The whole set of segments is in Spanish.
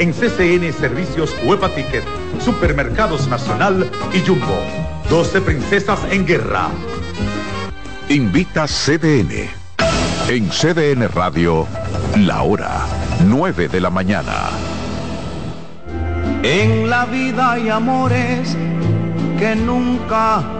en CCN Servicios Huepa Ticket, Supermercados Nacional y Jumbo. 12 Princesas en Guerra. Invita CDN. En CDN Radio, la hora 9 de la mañana. En la vida hay amores que nunca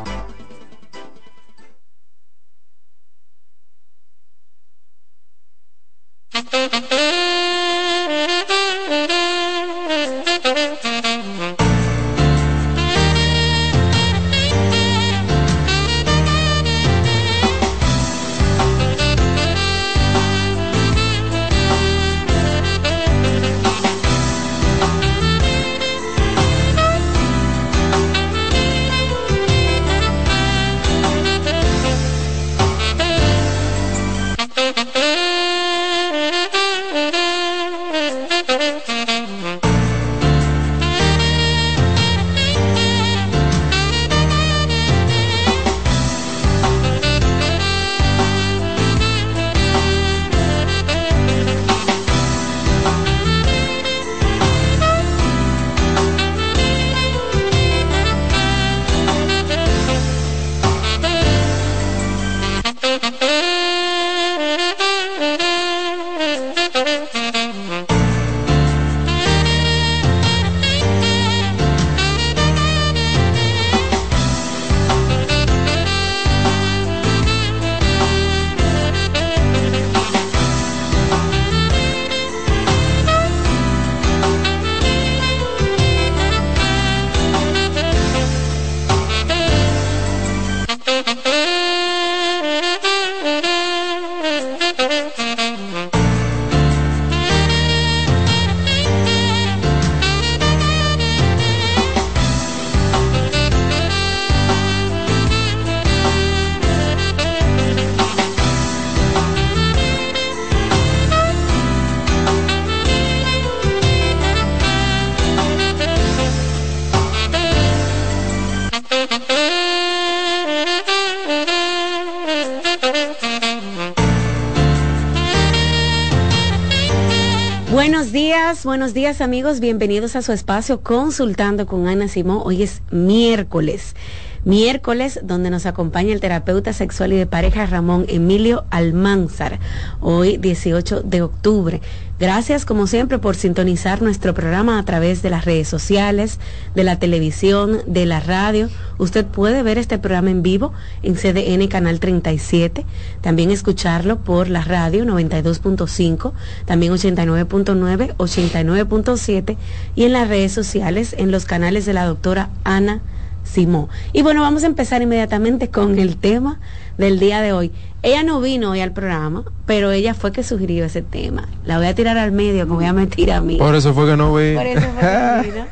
buenos días amigos, bienvenidos a su espacio Consultando con Ana Simón. Hoy es miércoles, miércoles, donde nos acompaña el terapeuta sexual y de pareja Ramón Emilio Almanzar, hoy 18 de octubre. Gracias, como siempre, por sintonizar nuestro programa a través de las redes sociales, de la televisión, de la radio. Usted puede ver este programa en vivo en CDN Canal 37, también escucharlo por la radio 92.5, también 89.9, 89.7 y en las redes sociales en los canales de la doctora Ana Simón. Y bueno, vamos a empezar inmediatamente con el tema del día de hoy. Ella no vino hoy al programa, pero ella fue que sugirió ese tema. La voy a tirar al medio, me voy a meter a mí. Por eso fue que no vi. Por eso fue que vino.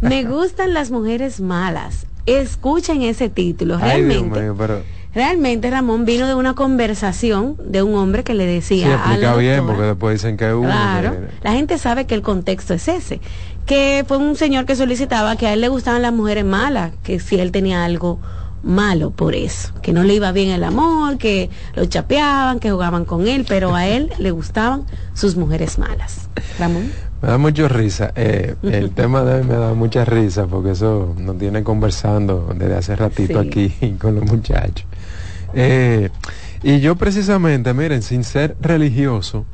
Me gustan las mujeres malas. Escuchen ese título. Realmente. Ay, Dios mío, pero... Realmente Ramón vino de una conversación de un hombre que le decía. Sí, a la explica bien, porque después dicen que uno. Claro, que- la gente sabe que el contexto es ese, que fue un señor que solicitaba que a él le gustaban las mujeres malas, que si él tenía algo malo por eso, que no le iba bien el amor, que lo chapeaban, que jugaban con él, pero a él le gustaban sus mujeres malas. Ramón. Me da mucho risa. Eh, el tema de hoy me da mucha risa porque eso nos tiene conversando desde hace ratito Sí. aquí con los muchachos. Eh, y yo precisamente, miren, sin ser religioso,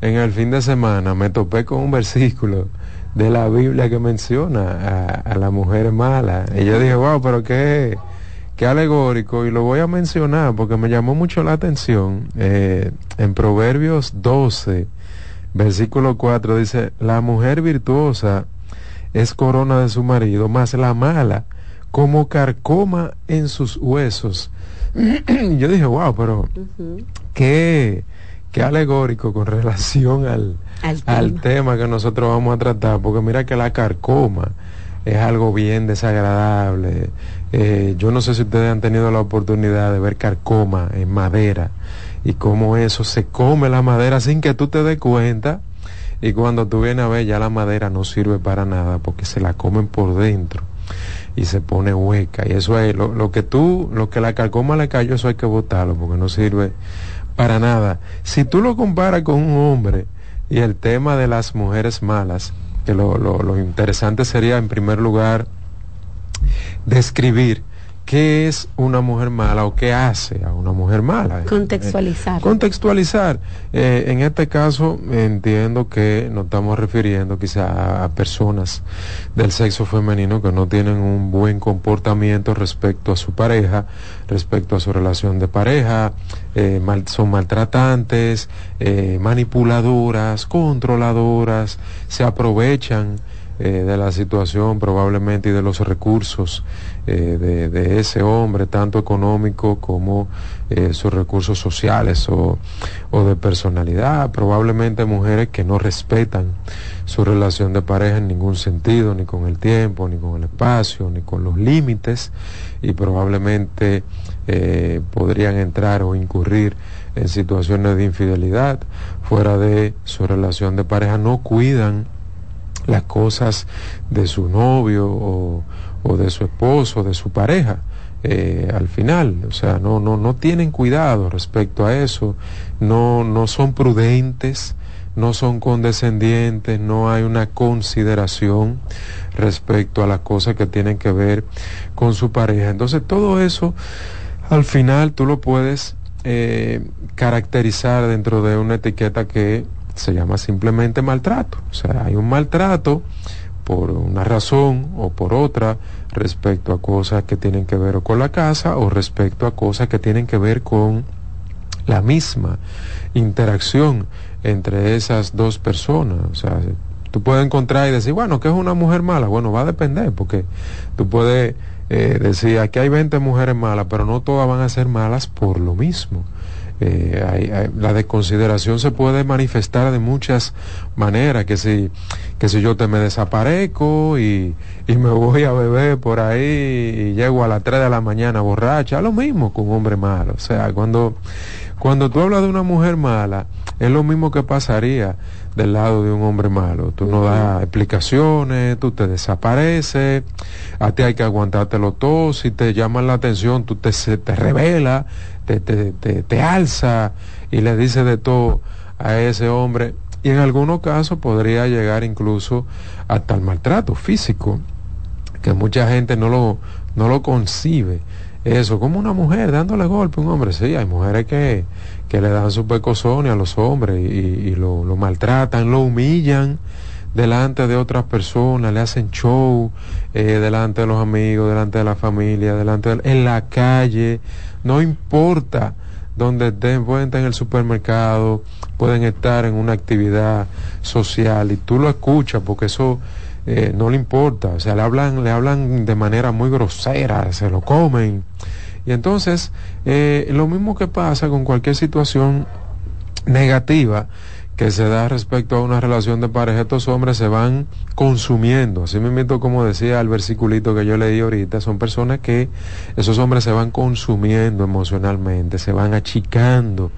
en el fin de semana me topé con un versículo de la Biblia que menciona a, la mujer mala. Y yo dije, wow, pero qué, qué alegórico. Y lo voy a mencionar porque me llamó mucho la atención. Eh, en Proverbios 12, versículo 4 dice, la mujer virtuosa es corona de su marido, más la mala como carcoma en sus huesos. Yo dije, wow, pero qué, qué alegórico con relación al, Al tema que nosotros vamos a tratar, porque mira que la carcoma es algo bien desagradable. Eh, yo no sé si ustedes han tenido la oportunidad de ver carcoma en madera y cómo eso se come la madera sin que tú te des cuenta. Y cuando tú vienes a ver ya la madera no sirve para nada porque se la comen por dentro y se pone hueca. Y eso es lo, lo que tú, lo que la carcoma le cayó, eso hay que botarlo porque no sirve para nada. Si tú lo comparas con un hombre y el tema de las mujeres malas, que lo, lo, lo interesante sería en primer lugar describir qué es una mujer mala o qué hace a una mujer mala. Contextualizar. Eh, contextualizar. Eh, en este caso entiendo que nos estamos refiriendo quizá a, personas del sexo femenino que no tienen un buen comportamiento respecto a su pareja, respecto a su relación de pareja, eh, mal- son maltratantes, eh, manipuladoras, controladoras, se aprovechan eh, de la situación probablemente y de los recursos eh, de, ese hombre, tanto económico como eh, sus recursos sociales o, o de personalidad. Probablemente mujeres que no respetan su relación de pareja en ningún sentido, ni con el tiempo, ni con el espacio, ni con los límites, y probablemente eh, podrían entrar o incurrir en situaciones de infidelidad fuera de su relación de pareja, no cuidan las cosas de su novio o, o de su esposo, de su pareja. eh, al final, o sea, no, no, no tienen cuidado respecto a eso, no, no son prudentes, no son condescendientes, no hay una consideración respecto a las cosas que tienen que ver con su pareja. Entonces todo eso, al final tú lo puedes eh, caracterizar dentro de una etiqueta que se llama simplemente maltrato. O sea, hay un maltrato por una razón o por otra respecto a cosas que tienen que ver con la casa o respecto a cosas que tienen que ver con la misma interacción entre esas dos personas. O sea, tú puedes encontrar y decir, bueno, ¿qué es una mujer mala? Bueno, va a depender, porque tú puedes eh, decir, aquí hay 20 mujeres malas, pero no todas van a ser malas por lo mismo. Eh, la desconsideración se puede manifestar de muchas maneras, que si, que si yo te me desaparezco y, y me voy a beber por ahí y llego a las 3 de la mañana borracha, lo mismo con un hombre malo. O sea, cuando, cuando tú hablas de una mujer mala, es lo mismo que pasaría del lado de un hombre malo. Tú no das explicaciones, tú te desapareces, a ti hay que aguantártelo todo, si te llaman la atención, tú te, se- te revela, te, te, te, te alza y le dices de todo a ese hombre. Y en algunos casos podría llegar incluso hasta el maltrato físico que mucha gente no lo no lo concibe. Eso, como una mujer dándole golpe a un hombre. Sí, hay mujeres que, que le dan su pecosones a los hombres y, lo, lo, maltratan, lo humillan delante de otras personas, le hacen show eh, delante de los amigos, delante de la familia, delante de, en la calle, no importa donde estén, pueden estar en el supermercado, pueden estar en una actividad social y tú lo escuchas porque eso eh, no le importa, o sea, le hablan, le hablan de manera muy grosera, se lo comen. Y entonces, eh, lo mismo que pasa con cualquier situación negativa que se da respecto a una relación de pareja, estos hombres se van consumiendo. Así mismo, como decía el versiculito que yo leí ahorita, son personas que esos hombres se van consumiendo emocionalmente, se van achicando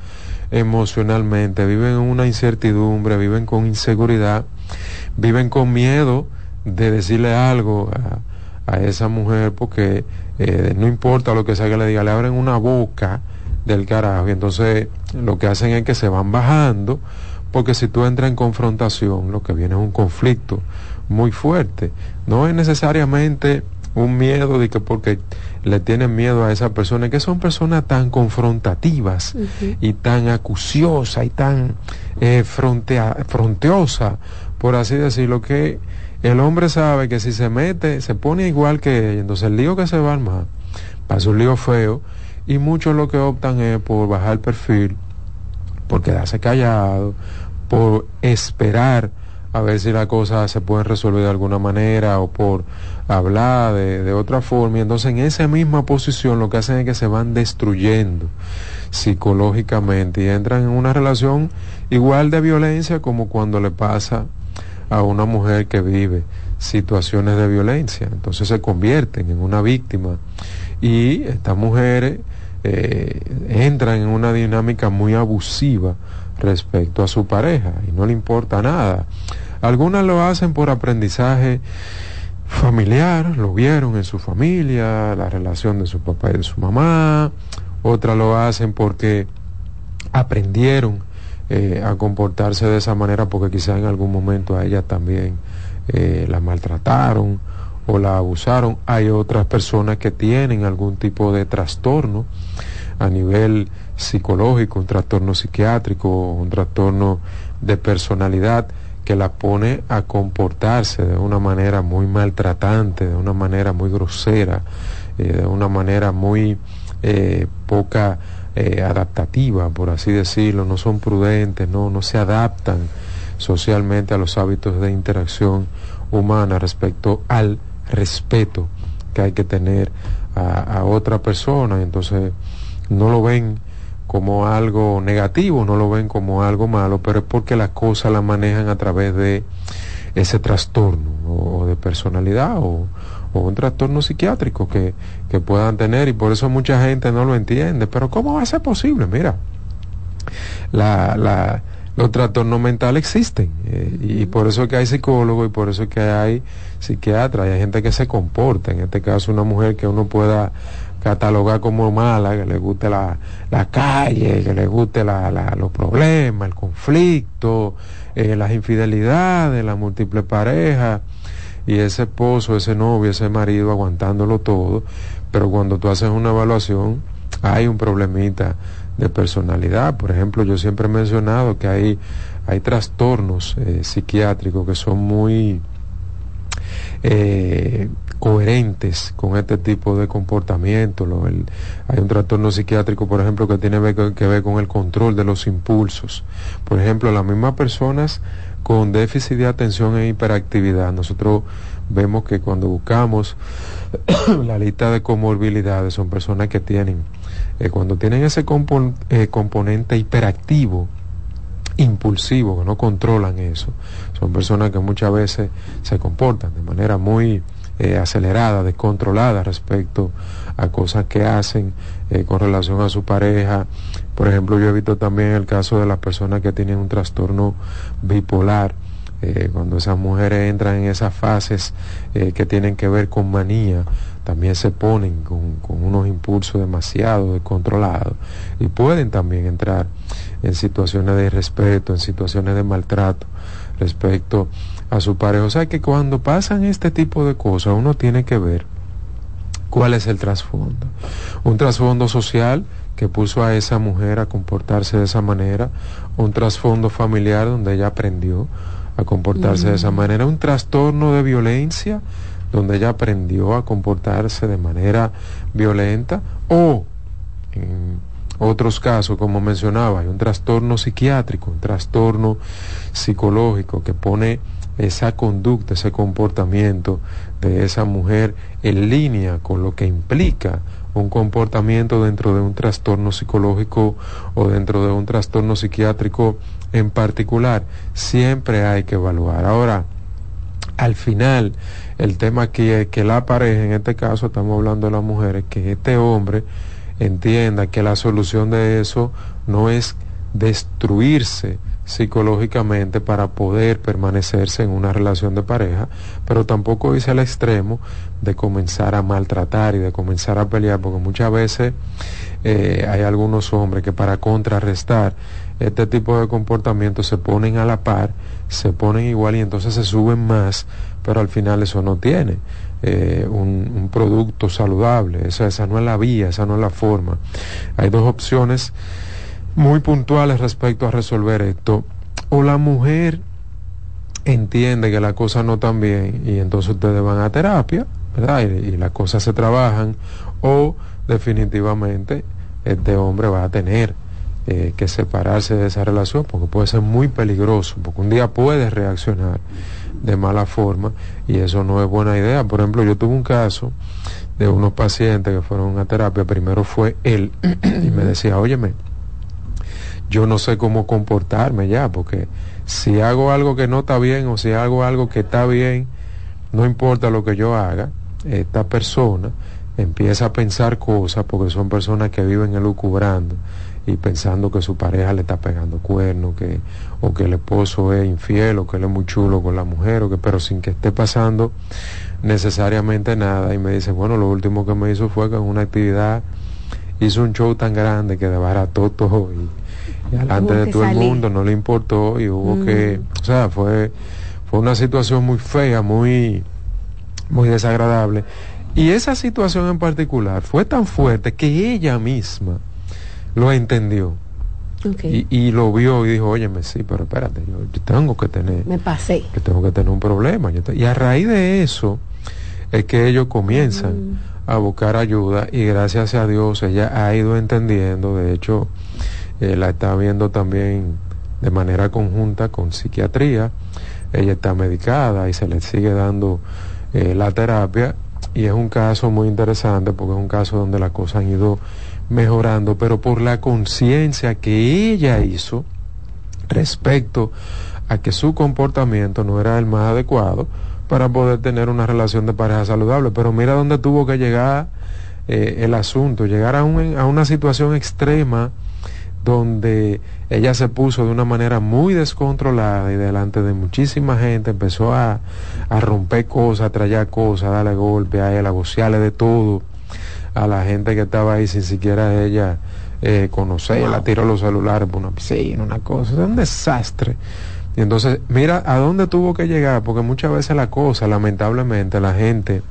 emocionalmente, viven en una incertidumbre, viven con inseguridad, viven con miedo de decirle algo a, esa mujer porque eh, no importa lo que sea que le diga, le abren una boca del carajo y entonces lo que hacen es que se van bajando porque si tú entras en confrontación lo que viene es un conflicto muy fuerte. No es necesariamente un miedo de que porque le tienen miedo a esa persona, que son personas tan confrontativas y tan acuciosas y tan eh, fronteosas, por así decirlo, que el hombre sabe que si se mete, se pone igual que ella, entonces el lío que se va a armar, pasa un lío feo, y muchos lo que optan es por bajar el perfil, por quedarse callado, por esperar a ver si la cosa se puede resolver de alguna manera o por hablar de, de otra forma. Y entonces en esa misma posición lo que hacen es que se van destruyendo psicológicamente y entran en una relación igual de violencia como cuando le pasa a una mujer que vive situaciones de violencia. Entonces se convierten en una víctima y estas mujeres eh, entran en una dinámica muy abusiva respecto a su pareja y no le importa nada. Algunas lo hacen por aprendizaje familiar, lo vieron en su familia, la relación de su papá y de su mamá, otras lo hacen porque aprendieron eh, a comportarse de esa manera porque quizá en algún momento a ella también eh, la maltrataron o la abusaron. Hay otras personas que tienen algún tipo de trastorno a nivel psicológico, un trastorno psiquiátrico, un trastorno de personalidad que la pone a comportarse de una manera muy maltratante, de una manera muy grosera, eh, de una manera muy poca eh, adaptativa, por así decirlo, no son prudentes, no, no se adaptan socialmente a los hábitos de interacción humana respecto al respeto que hay que tener a, otra persona. Entonces no lo ven como algo negativo, no lo ven como algo malo, pero es porque las cosas las manejan a través de ese trastorno o de personalidad o, o un trastorno psiquiátrico que, puedan tener y por eso mucha gente no lo entiende. Pero ¿cómo va a ser posible? Mira, la, la, los trastornos mentales existen eh, y por eso es que hay psicólogos y por eso es que hay psiquiatras y hay gente que se comporta, en este caso una mujer que uno pueda catalogar como mala, que le guste la, la calle, que le guste la, la, los problemas, el conflicto, eh, las infidelidades, las múltiples parejas y ese esposo, ese novio, ese marido aguantándolo todo, pero cuando tú haces una evaluación hay un problemita de personalidad. Por ejemplo, yo siempre he mencionado que hay, hay trastornos eh, psiquiátricos que son muy eh, coherentes con este tipo de comportamiento. hay un trastorno psiquiátrico, por ejemplo, que tiene que ver con el control de los impulsos. Por ejemplo, las mismas personas con déficit de atención e hiperactividad. Nosotros vemos que cuando buscamos la lista de comorbilidades son personas que tienen, eh, cuando tienen ese eh, componente hiperactivo, impulsivo, que no controlan eso, son personas que muchas veces se comportan de manera muy eh, acelerada, descontrolada respecto a cosas que hacen con relación a su pareja, por ejemplo, yo he visto también el caso de las personas que tienen un trastorno bipolar, eh, cuando esas mujeres entran en esas fases eh, que tienen que ver con manía, también se ponen con, unos impulsos demasiado descontrolados y pueden también entrar en situaciones de irrespeto, en situaciones de maltrato respecto a su pareja. O sea que cuando pasan este tipo de cosas uno tiene que ver ¿Cuál es el trasfondo? Un trasfondo social que puso a esa mujer a comportarse de esa manera, un trasfondo familiar donde ella aprendió a comportarse de esa manera, un trastorno de violencia donde ella aprendió a comportarse de manera violenta o en otros casos, como mencionaba, hay un trastorno psiquiátrico, un trastorno psicológico que pone esa conducta, ese comportamiento de esa mujer en línea con lo que implica un comportamiento dentro de un trastorno psicológico o dentro de un trastorno psiquiátrico en particular, siempre hay que evaluar. Ahora, al final, el tema aquí es que la pareja, en este caso estamos hablando de las mujeres, que este hombre entienda que la solución de eso no es destruirse, psicológicamente para poder permanecerse en una relación de pareja, pero tampoco irse al extremo de comenzar a maltratar y de comenzar a pelear, porque muchas veces eh, hay algunos hombres que para contrarrestar este tipo de comportamiento se ponen a la par, se ponen igual y entonces se suben más, pero al final eso no tiene eh, un, un, producto saludable, esa, esa no es la vía, esa no es la forma. Hay dos opciones muy puntuales respecto a resolver esto. O la mujer entiende que la cosa no están bien y entonces ustedes van a terapia, ¿verdad? Y, y las cosas se trabajan. O definitivamente este hombre va a tener eh, que separarse de esa relación porque puede ser muy peligroso, porque un día puede reaccionar de mala forma y eso no es buena idea. Por ejemplo, yo tuve un caso de unos pacientes que fueron a terapia, primero fue él y me decía, óyeme, yo no sé cómo comportarme ya, porque si hago algo que no está bien o si hago algo que está bien, no importa lo que yo haga, esta persona empieza a pensar cosas porque son personas que viven elucubrando y pensando que su pareja le está pegando cuernos, que, o que el esposo es infiel, o que él es muy chulo con la mujer, o que, pero sin que esté pasando necesariamente nada. Y me dice, bueno, lo último que me hizo fue que en una actividad hizo un show tan grande que desbarató todo y, delante de todo salir. el mundo no le importó y hubo mm. que, o sea, fue, fue una situación muy fea, muy, muy desagradable. Y esa situación en particular fue tan fuerte que ella misma lo entendió. Okay. Y, y, lo vio y dijo, óyeme, sí, pero espérate, yo, yo tengo que tener... Me pasé. Que tengo que tener un problema. Te, y a raíz de eso es que ellos comienzan mm. a buscar ayuda y gracias a Dios ella ha ido entendiendo, de hecho, eh, la está viendo también de manera conjunta con psiquiatría, ella está medicada y se le sigue dando eh, la terapia y es un caso muy interesante porque es un caso donde las cosas han ido mejorando, pero por la conciencia que ella hizo respecto a que su comportamiento no era el más adecuado para poder tener una relación de pareja saludable. Pero mira dónde tuvo que llegar eh, el asunto, llegar a, un, a una situación extrema donde ella se puso de una manera muy descontrolada y delante de muchísima gente empezó a, a romper cosas, a traer cosas, a darle golpe a él, a gocearle de todo a la gente que estaba ahí sin siquiera ella eh, conocerla, wow. tiró los celulares por una piscina, una cosa, es un desastre. Y entonces, mira a dónde tuvo que llegar, porque muchas veces la cosa, lamentablemente, la gente,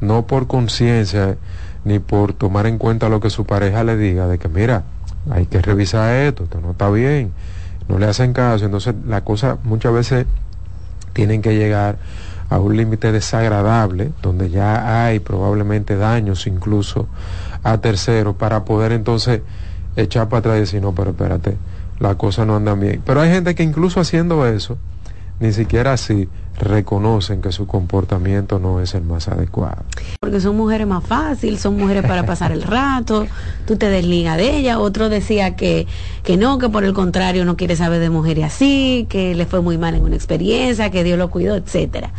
no por conciencia ni por tomar en cuenta lo que su pareja le diga, de que mira, hay que revisar esto, esto no está bien, no le hacen caso, entonces la cosa muchas veces tienen que llegar a un límite desagradable, donde ya hay probablemente daños incluso a terceros, para poder entonces echar para atrás y decir, no, pero espérate, la cosa no anda bien. Pero hay gente que incluso haciendo eso, ni siquiera así reconocen que su comportamiento no es el más adecuado. Porque son mujeres más fáciles, son mujeres para pasar el rato, tú te desligas de ella, otro decía que, que no, que por el contrario no quiere saber de mujeres así, que le fue muy mal en una experiencia, que Dios lo cuidó, etcétera.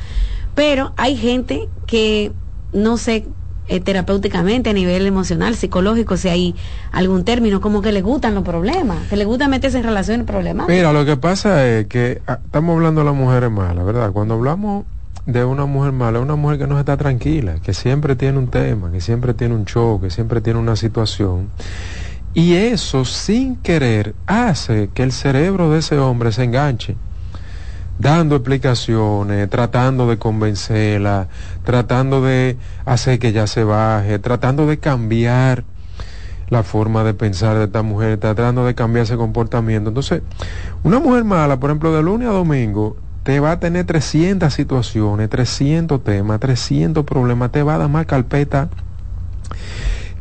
Pero hay gente que no sé eh, terapéuticamente, a nivel emocional, psicológico, si hay algún término, como que le gustan los problemas, que le gusta meterse en relaciones problemáticas. Mira, lo que pasa es que ah, estamos hablando de las mujeres malas, ¿verdad? Cuando hablamos de una mujer mala, una mujer que no está tranquila, que siempre tiene un tema, que siempre tiene un show, que siempre tiene una situación. Y eso, sin querer, hace que el cerebro de ese hombre se enganche dando explicaciones, tratando de convencerla, tratando de hacer que ella se baje, tratando de cambiar la forma de pensar de esta mujer, tratando de cambiar ese comportamiento. Entonces, una mujer mala, por ejemplo, de lunes a domingo, te va a tener 300 situaciones, 300 temas, 300 problemas, te va a dar más carpeta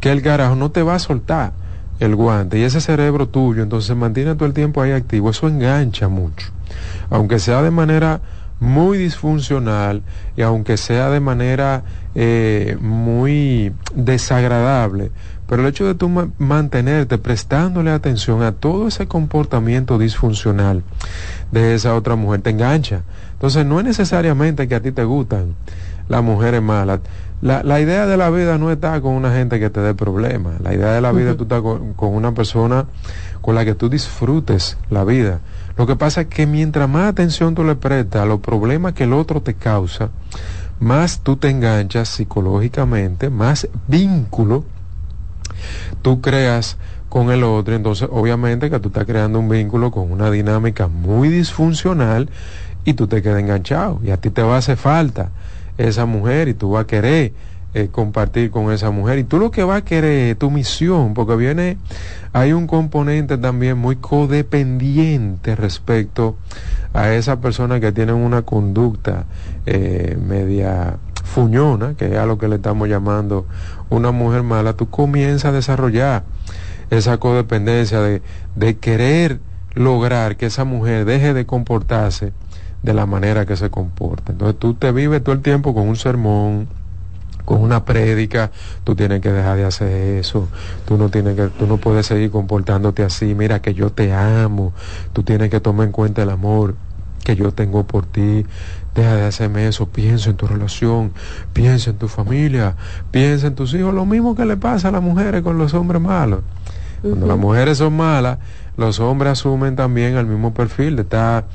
que el carajo, no te va a soltar el guante. Y ese cerebro tuyo, entonces mantiene todo el tiempo ahí activo, eso engancha mucho, aunque sea de manera muy disfuncional y aunque sea de manera eh, muy desagradable, pero el hecho de tú mantenerte prestándole atención a todo ese comportamiento disfuncional de esa otra mujer te engancha. Entonces no es necesariamente que a ti te gustan las mujeres malas. La, la idea de la vida no está con una gente que te dé problemas. La idea de la vida es tú estás con, con una persona con la que tú disfrutes la vida. Lo que pasa es que mientras más atención tú le prestas a los problemas que el otro te causa, más tú te enganchas psicológicamente, más vínculo tú creas con el otro, entonces obviamente que tú estás creando un vínculo con una dinámica muy disfuncional y tú te quedas enganchado. Y a ti te va a hacer falta esa mujer y tú vas a querer eh, compartir con esa mujer y tú lo que vas a querer tu misión porque viene hay un componente también muy codependiente respecto a esa persona que tiene una conducta eh, media fuñona, que es a lo que le estamos llamando una mujer mala, tú comienzas a desarrollar esa codependencia de, de querer lograr que esa mujer deje de comportarse de la manera que se comporta. Entonces tú te vives todo el tiempo con un sermón, con una prédica, tú tienes que dejar de hacer eso, tú no tienes que, tú no puedes seguir comportándote así, mira que yo te amo, tú tienes que tomar en cuenta el amor que yo tengo por ti, deja de hacerme eso, piensa en tu relación, piensa en tu familia, piensa en tus hijos, lo mismo que le pasa a las mujeres con los hombres malos. Cuando las mujeres son malas, los hombres asumen también el mismo perfil de estar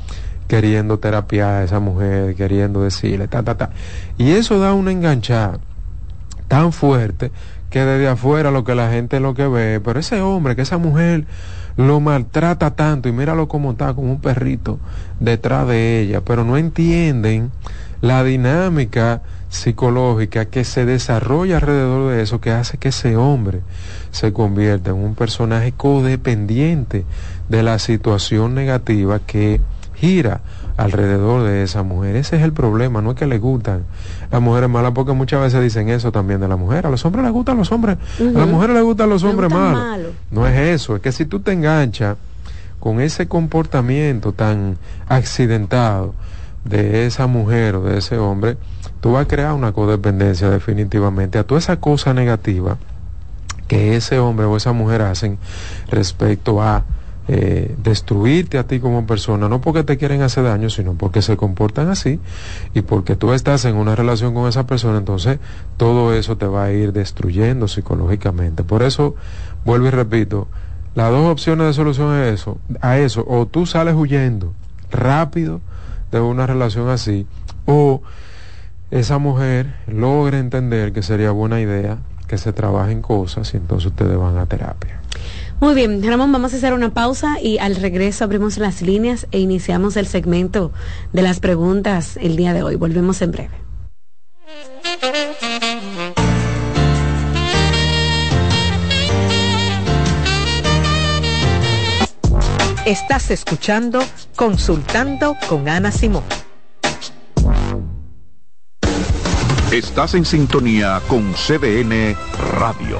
queriendo terapiar a esa mujer, queriendo decirle, ta, ta, ta. Y eso da una enganchada tan fuerte que desde afuera lo que la gente lo que ve, pero ese hombre, que esa mujer lo maltrata tanto y míralo como está, como un perrito detrás de ella, pero no entienden la dinámica psicológica que se desarrolla alrededor de eso, que hace que ese hombre se convierta en un personaje codependiente de la situación negativa que gira alrededor de esa mujer. Ese es el problema, no es que le gustan las mujeres malas, porque muchas veces dicen eso también de la mujer. A los hombres les gustan los hombres, a las mujeres les gustan los hombres malos. No es eso, es que si tú te enganchas con ese comportamiento tan accidentado de esa mujer o de ese hombre, tú vas a crear una codependencia definitivamente a toda esa cosa negativa que ese hombre o esa mujer hacen respecto a eh, destruirte a ti como persona, no porque te quieren hacer daño, sino porque se comportan así y porque tú estás en una relación con esa persona, entonces todo eso te va a ir destruyendo psicológicamente. Por eso, vuelvo y repito, las dos opciones de solución a eso, a eso, o tú sales huyendo rápido de una relación así, o esa mujer logra entender que sería buena idea que se trabajen cosas y entonces ustedes van a terapia. Muy bien, Ramón, vamos a hacer una pausa y al regreso abrimos las líneas e iniciamos el segmento de las preguntas el día de hoy. Volvemos en breve. Estás escuchando Consultando con Ana Simón. Estás en sintonía con CDN Radio.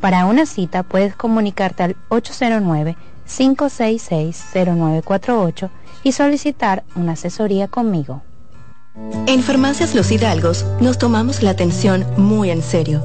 Para una cita puedes comunicarte al 809-566-0948 y solicitar una asesoría conmigo. En Farmacias Los Hidalgos nos tomamos la atención muy en serio.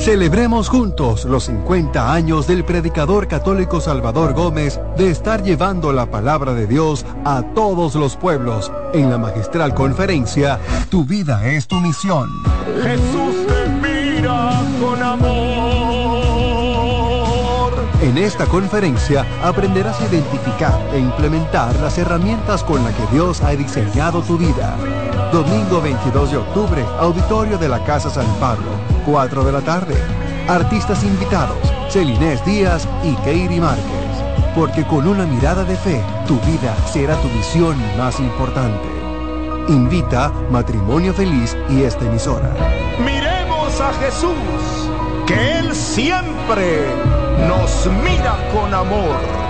Celebremos juntos los 50 años del predicador católico Salvador Gómez de estar llevando la palabra de Dios a todos los pueblos en la magistral conferencia Tu vida es tu misión. Jesús te mira con amor. En esta conferencia aprenderás a identificar e implementar las herramientas con las que Dios ha diseñado tu vida. Domingo 22 de octubre, auditorio de la Casa San Pablo, 4 de la tarde. Artistas invitados, Celinés Díaz y Keiri Márquez. Porque con una mirada de fe, tu vida será tu misión más importante. Invita Matrimonio Feliz y esta emisora. Miremos a Jesús, que Él siempre nos mira con amor.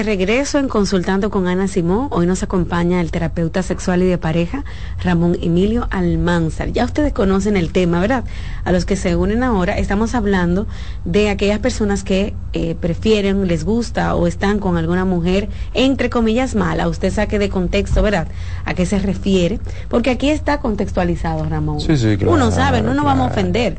De regreso en Consultando con Ana Simón. Hoy nos acompaña el terapeuta sexual y de pareja, Ramón Emilio Almanzar. Ya ustedes conocen el tema, ¿verdad? A los que se unen ahora, estamos hablando de aquellas personas que eh, prefieren, les gusta o están con alguna mujer, entre comillas, mala. Usted saque de contexto, ¿verdad? ¿A qué se refiere? Porque aquí está contextualizado, Ramón. Sí, sí, claro, Uno sabe, no nos vamos a ofender.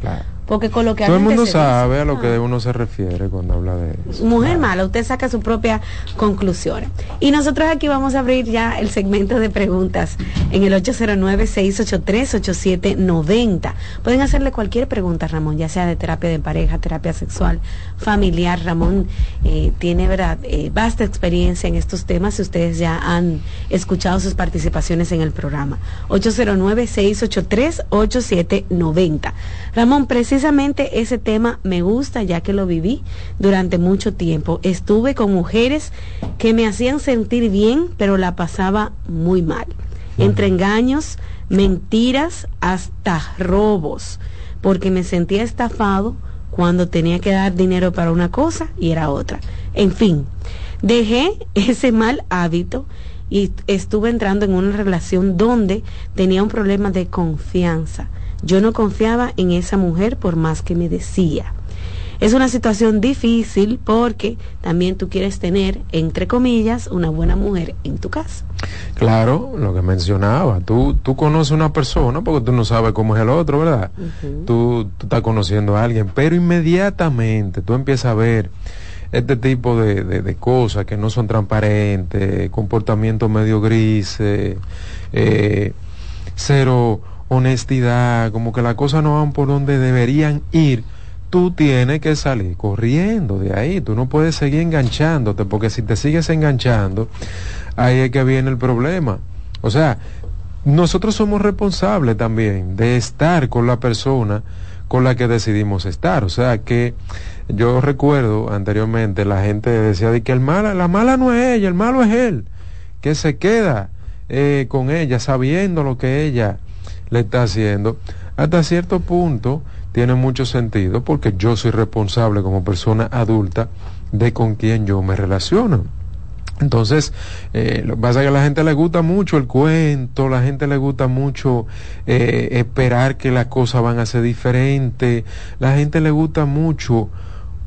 Porque coloquialmente Todo el mundo sabe a lo que uno se refiere cuando habla de eso. Mujer mala, usted saca su propia conclusión. Y nosotros aquí vamos a abrir ya el segmento de preguntas en el 809-683-8790. Pueden hacerle cualquier pregunta, Ramón, ya sea de terapia de pareja, terapia sexual, familiar. Ramón eh, tiene, ¿verdad?, eh, vasta experiencia en estos temas si ustedes ya han escuchado sus participaciones en el programa. 809-683-8790. Ramón, precisamente ese tema me gusta ya que lo viví durante mucho tiempo. Estuve con mujeres que me hacían sentir bien, pero la pasaba muy mal. Entre engaños, mentiras, hasta robos, porque me sentía estafado cuando tenía que dar dinero para una cosa y era otra. En fin, dejé ese mal hábito y estuve entrando en una relación donde tenía un problema de confianza. Yo no confiaba en esa mujer por más que me decía. Es una situación difícil porque también tú quieres tener, entre comillas, una buena mujer en tu casa. Claro, lo que mencionaba, tú, tú conoces a una persona porque tú no sabes cómo es el otro, ¿verdad? tú, tú estás conociendo a alguien, pero inmediatamente tú empiezas a ver este tipo de, de, cosas que no son transparentes, comportamiento medio gris, eh, cero honestidad, como que las cosas no van por donde deberían ir, tú tienes que salir corriendo de ahí, tú no puedes seguir enganchándote, porque si te sigues enganchando, ahí es que viene el problema. O sea, nosotros somos responsables también de estar con la persona con la que decidimos estar. O sea que yo recuerdo anteriormente la gente decía de que el mala, la mala no es ella, el malo es él, que se queda eh, con ella sabiendo lo que ella le está haciendo. Hasta cierto punto tiene mucho sentido porque yo soy responsable como persona adulta de con quién yo me relaciono. Entonces, eh, lo que pasa es que a la gente le gusta mucho el cuento, la gente le gusta mucho eh, esperar que las cosas van a ser diferentes, la gente le gusta mucho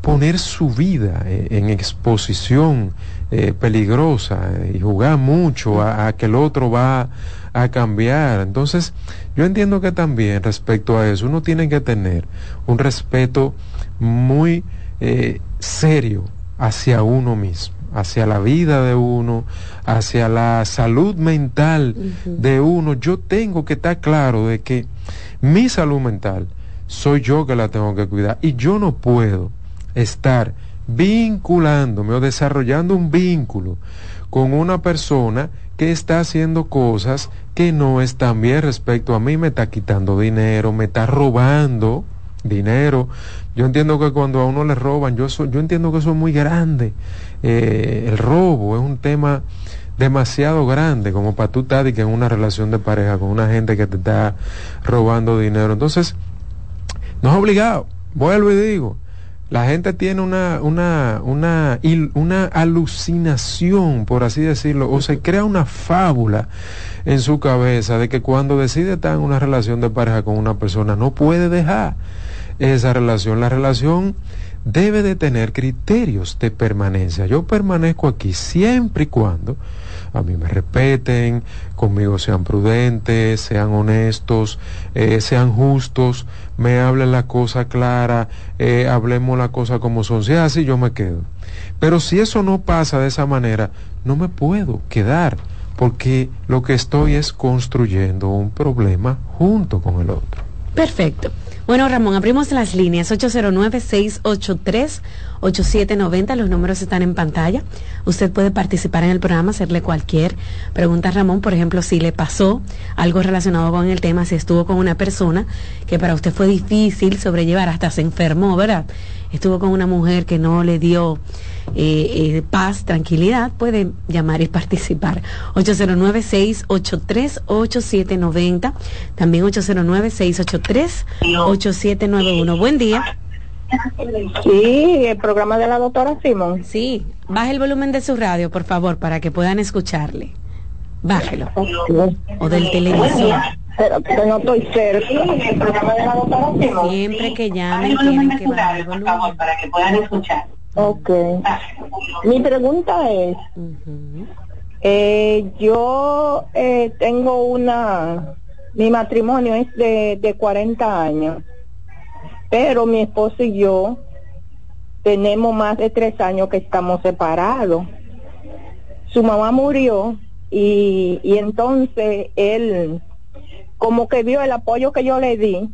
poner su vida eh, en exposición peligrosa y jugar mucho a, que el otro va a cambiar. Entonces, yo entiendo que también respecto a eso uno tiene que tener un respeto muy serio hacia uno mismo hacia la vida de uno, hacia la salud mental de uno, yo tengo que estar claro de que mi salud mental soy yo que la tengo que cuidar y yo no puedo estar vinculándome o desarrollando un vínculo con una persona que está haciendo cosas que no están bien respecto a mí, me está quitando dinero, me está robando dinero. Yo entiendo que cuando a uno le roban, yo, yo entiendo que eso es muy grande. Eh, el robo es un tema demasiado grande como para tú estar en una relación de pareja con una gente que te está robando dinero. Entonces, no es obligado. Vuelvo y digo, la gente tiene una, una, una, una alucinación, por así decirlo, o se crea una fábula en su cabeza de que cuando decide estar en una relación de pareja con una persona no puede dejar esa relación. La relación debe de tener criterios de permanencia. Yo permanezco aquí siempre y cuando a mí me respeten, conmigo sean prudentes, sean honestos, eh, sean justos, me hablen la cosa clara, eh, hablemos la cosa como son. Si es así, yo me quedo. Pero si eso no pasa de esa manera, no me puedo quedar, porque lo que estoy es construyendo un problema junto con el otro. Perfecto. Bueno, Ramón, abrimos las líneas 809-683-8790. Los números están en pantalla. Usted puede participar en el programa, hacerle cualquier pregunta a Ramón. Por ejemplo, si le pasó algo relacionado con el tema, si estuvo con una persona que para usted fue difícil sobrellevar, hasta se enfermó, ¿verdad? Estuvo con una mujer que no le dio eh, eh, paz, tranquilidad, puede llamar y participar. 809-683-8790, también 809-683-8791. Buen día. Sí, el programa de la doctora Simón. Sí, baje el volumen de su radio, por favor, para que puedan escucharle. Bájelo. O del televisor. Pero, no estoy cerca. el programa de la doctora Simón. Siempre que llamen tienen que bajar el volumen. Para que puedan escuchar. Ok. Mi pregunta es, eh, yo eh, tengo una, mi matrimonio es de, de 40 años, pero mi esposo y yo tenemos más de tres años que estamos separados. Su mamá murió y, y entonces él como que vio el apoyo que yo le di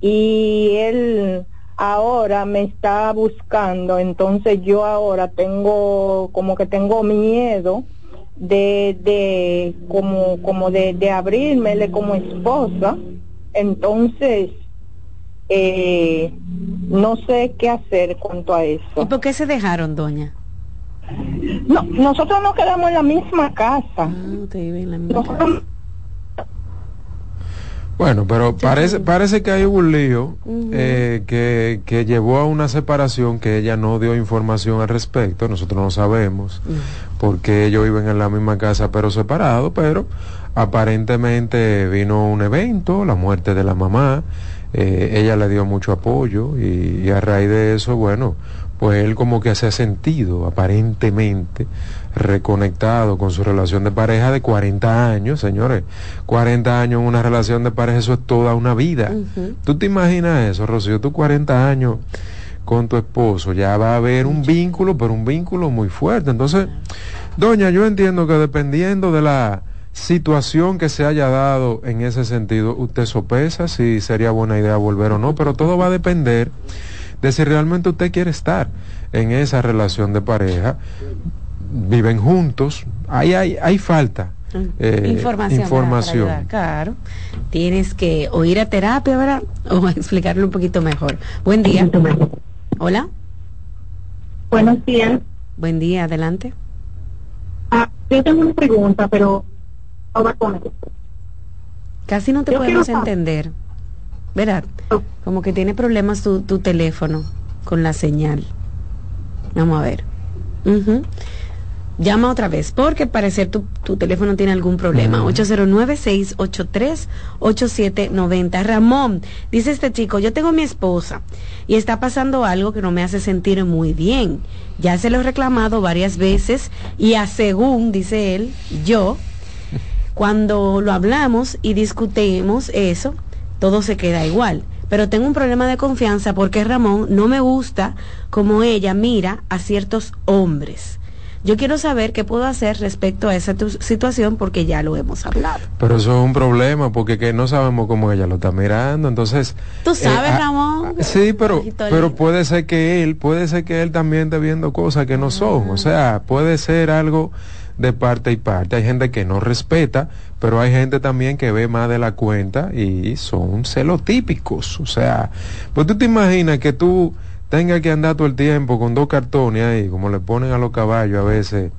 y él ahora me está buscando, entonces yo ahora tengo como que tengo miedo de, de como, como de, de abrirmele como esposa, entonces eh, no sé qué hacer cuanto a eso. ¿Y por qué se dejaron, doña? No, nosotros nos quedamos en la misma casa. Ah, en la misma Nosotros- Bueno, pero parece, parece que hay un lío eh, que, que llevó a una separación que ella no dio información al respecto, nosotros no sabemos porque ellos viven en la misma casa pero separados, pero aparentemente vino un evento, la muerte de la mamá, eh, ella le dio mucho apoyo y, y a raíz de eso, bueno, pues él como que se ha sentido aparentemente reconectado con su relación de pareja de 40 años, señores. 40 años en una relación de pareja, eso es toda una vida. ¿Tú te imaginas eso, Rocío? Tú 40 años con tu esposo, ya va a haber un vínculo, pero un vínculo muy fuerte. Entonces, doña, yo entiendo que dependiendo de la situación que se haya dado en ese sentido, usted sopesa si sería buena idea volver o no, pero todo va a depender de si realmente usted quiere estar en esa relación de pareja, viven juntos, ahí hay, hay falta. eh, información. para información. ayudar, claro. Tienes que o ir a terapia, ¿verdad? O explicarlo un poquito mejor. Buen día. Hola. Buenos días. Buen día, adelante. Ah, yo tengo una pregunta, pero va con. Casi no te Yo podemos entender. ¿Verdad? Como que tiene problemas tu, tu teléfono con la señal. Vamos a ver. Ujú. Llama otra vez, porque parecer tu, tu teléfono tiene algún problema. 809-683-8790. Ramón, dice este chico, yo tengo mi esposa y está pasando algo que no me hace sentir muy bien. Ya se lo he reclamado varias veces y a según, dice él, yo, cuando lo hablamos y discutimos eso, todo se queda igual. Pero tengo un problema de confianza porque Ramón no me gusta como ella mira a ciertos hombres. Yo quiero saber qué puedo hacer respecto a esa tu- situación porque ya lo hemos hablado. Pero eso es un problema porque que no sabemos cómo ella lo está mirando, entonces... Tú sabes, ah, Ramón. Sí, pero, pero puede ser que él, puede ser que él también esté viendo cosas que no son, o sea, puede ser algo de parte y parte. Hay gente que no respeta, pero hay gente también que ve más de la cuenta y son celotípicos, o sea, pues tú te imaginas que tú tengas que andar todo el tiempo con dos cartones ahí, como le ponen a los caballos a veces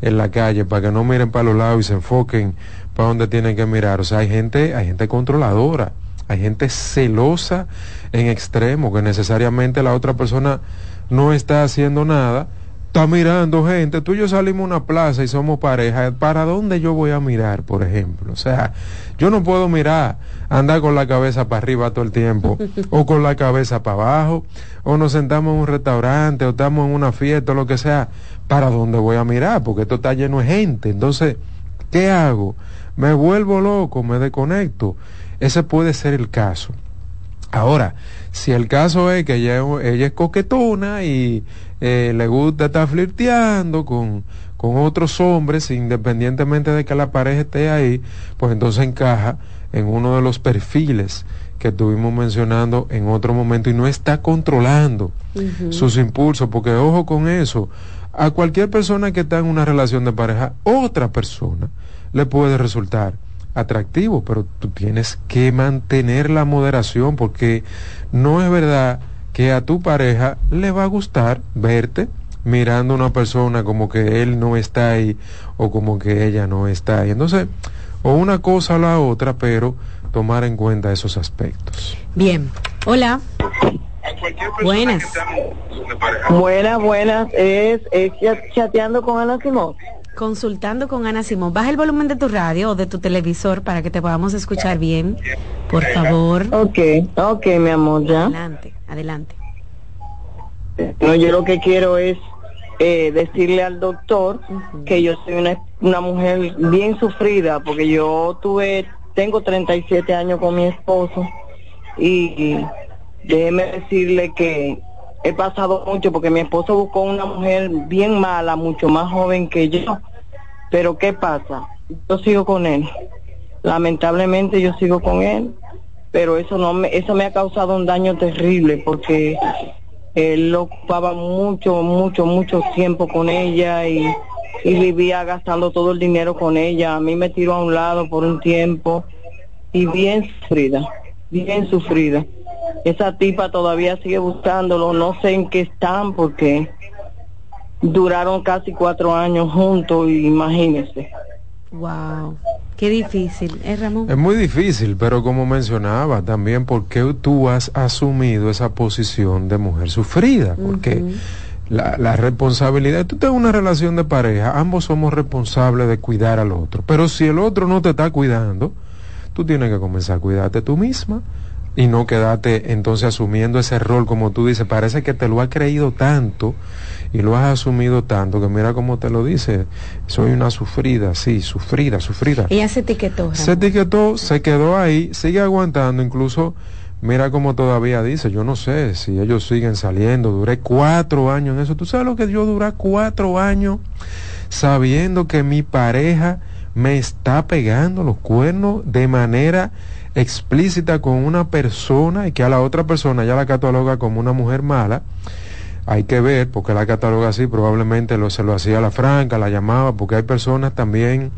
en la calle para que no miren para los lados y se enfoquen para donde tienen que mirar. O sea, hay gente, hay gente controladora, hay gente celosa en extremo, que necesariamente la otra persona no está haciendo nada, está mirando gente. Tú y yo salimos a una plaza y somos pareja. ¿Para dónde yo voy a mirar, por ejemplo? O sea, yo no puedo mirar, andar con la cabeza para arriba todo el tiempo, o con la cabeza para abajo, o nos sentamos en un restaurante, o estamos en una fiesta, o lo que sea. ¿Para dónde voy a mirar? Porque esto está lleno de gente. Entonces, ¿qué hago? Me vuelvo loco, me desconecto. Ese puede ser el caso. Ahora, si el caso es que ella, ella es coquetona y eh, le gusta estar flirteando con, con otros hombres, independientemente de que la pareja esté ahí, pues entonces encaja en uno de los perfiles que estuvimos mencionando en otro momento y no está controlando sus impulsos, porque ojo con eso, a cualquier persona que está en una relación de pareja, otra persona le puede resultar atractivo, pero tú tienes que mantener la moderación porque no es verdad que a tu pareja le va a gustar verte mirando a una persona como que él no está ahí o como que ella no está ahí. Entonces, o una cosa o la otra, pero tomar en cuenta esos aspectos. Bien. Hola. Buenas. Buenas, buenas. Es, es chat- chateando con Ana Simón. Consultando con Ana Simón. Baja el volumen de tu radio o de tu televisor para que te podamos escuchar bien. Por favor. Ok, ok, mi amor, ya. Adelante, adelante. No, yo lo que quiero es eh, decirle al doctor que yo soy una, una mujer bien sufrida porque yo tuve, tengo 37 años con mi esposo y déjeme decirle que he pasado mucho porque mi esposo buscó una mujer bien mala, mucho más joven que yo. Pero ¿qué pasa? Yo sigo con él. Lamentablemente yo sigo con él, pero eso no me, eso me ha causado un daño terrible porque él ocupaba mucho, mucho, mucho tiempo con ella y, y vivía gastando todo el dinero con ella. A mí me tiró a un lado por un tiempo y bien sufrida, bien sufrida. esa tipa todavía sigue buscándolo, no sé en qué están porque duraron casi cuatro años juntos, imagínese. Wow, qué difícil, ¿eh, Ramón? Es muy difícil, pero como mencionaba, también porque tú has asumido esa posición de mujer sufrida, porque la, la, responsabilidad, tú tienes una relación de pareja, ambos somos responsables de cuidar al otro, pero si el otro no te está cuidando, tú tienes que comenzar a cuidarte tú misma y no quedarte entonces asumiendo ese rol como tú dices, parece que te lo has creído tanto y lo has asumido tanto que mira cómo te lo dice, soy una sufrida, sí, sufrida, sufrida. Ella se etiquetó. Se etiquetó, se quedó ahí, sigue aguantando, incluso mira cómo todavía dice, yo no sé si ellos siguen saliendo, duré cuatro años en eso, tú sabes lo que yo duré cuatro años sabiendo que mi pareja me está pegando los cuernos de manera explícita con una persona y que a la otra persona ya la cataloga como una mujer mala, hay que ver, porque la cataloga así, probablemente lo, se lo hacía a la franca, la llamaba, porque hay personas también,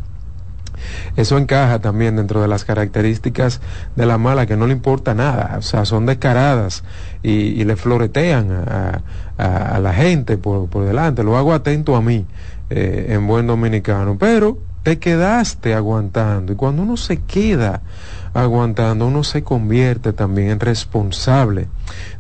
eso encaja también dentro de las características de la mala, que no le importa nada, o sea, son descaradas y, le floretean a, la gente por, delante, lo hago atento a mí, eh, en buen dominicano, pero te quedaste aguantando y cuando uno se queda aguantando, uno se convierte también en responsable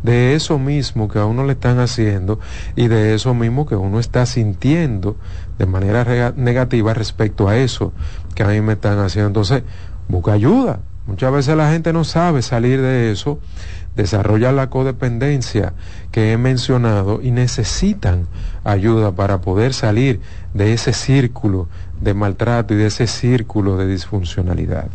de eso mismo que a uno le están haciendo y de eso mismo que uno está sintiendo de manera negativa respecto a eso que a mí me están haciendo. Entonces, busca ayuda. Muchas veces la gente no sabe salir de eso, desarrolla la codependencia que he mencionado y necesitan ayuda para poder salir de ese círculo de maltrato y de ese círculo de disfuncionalidad.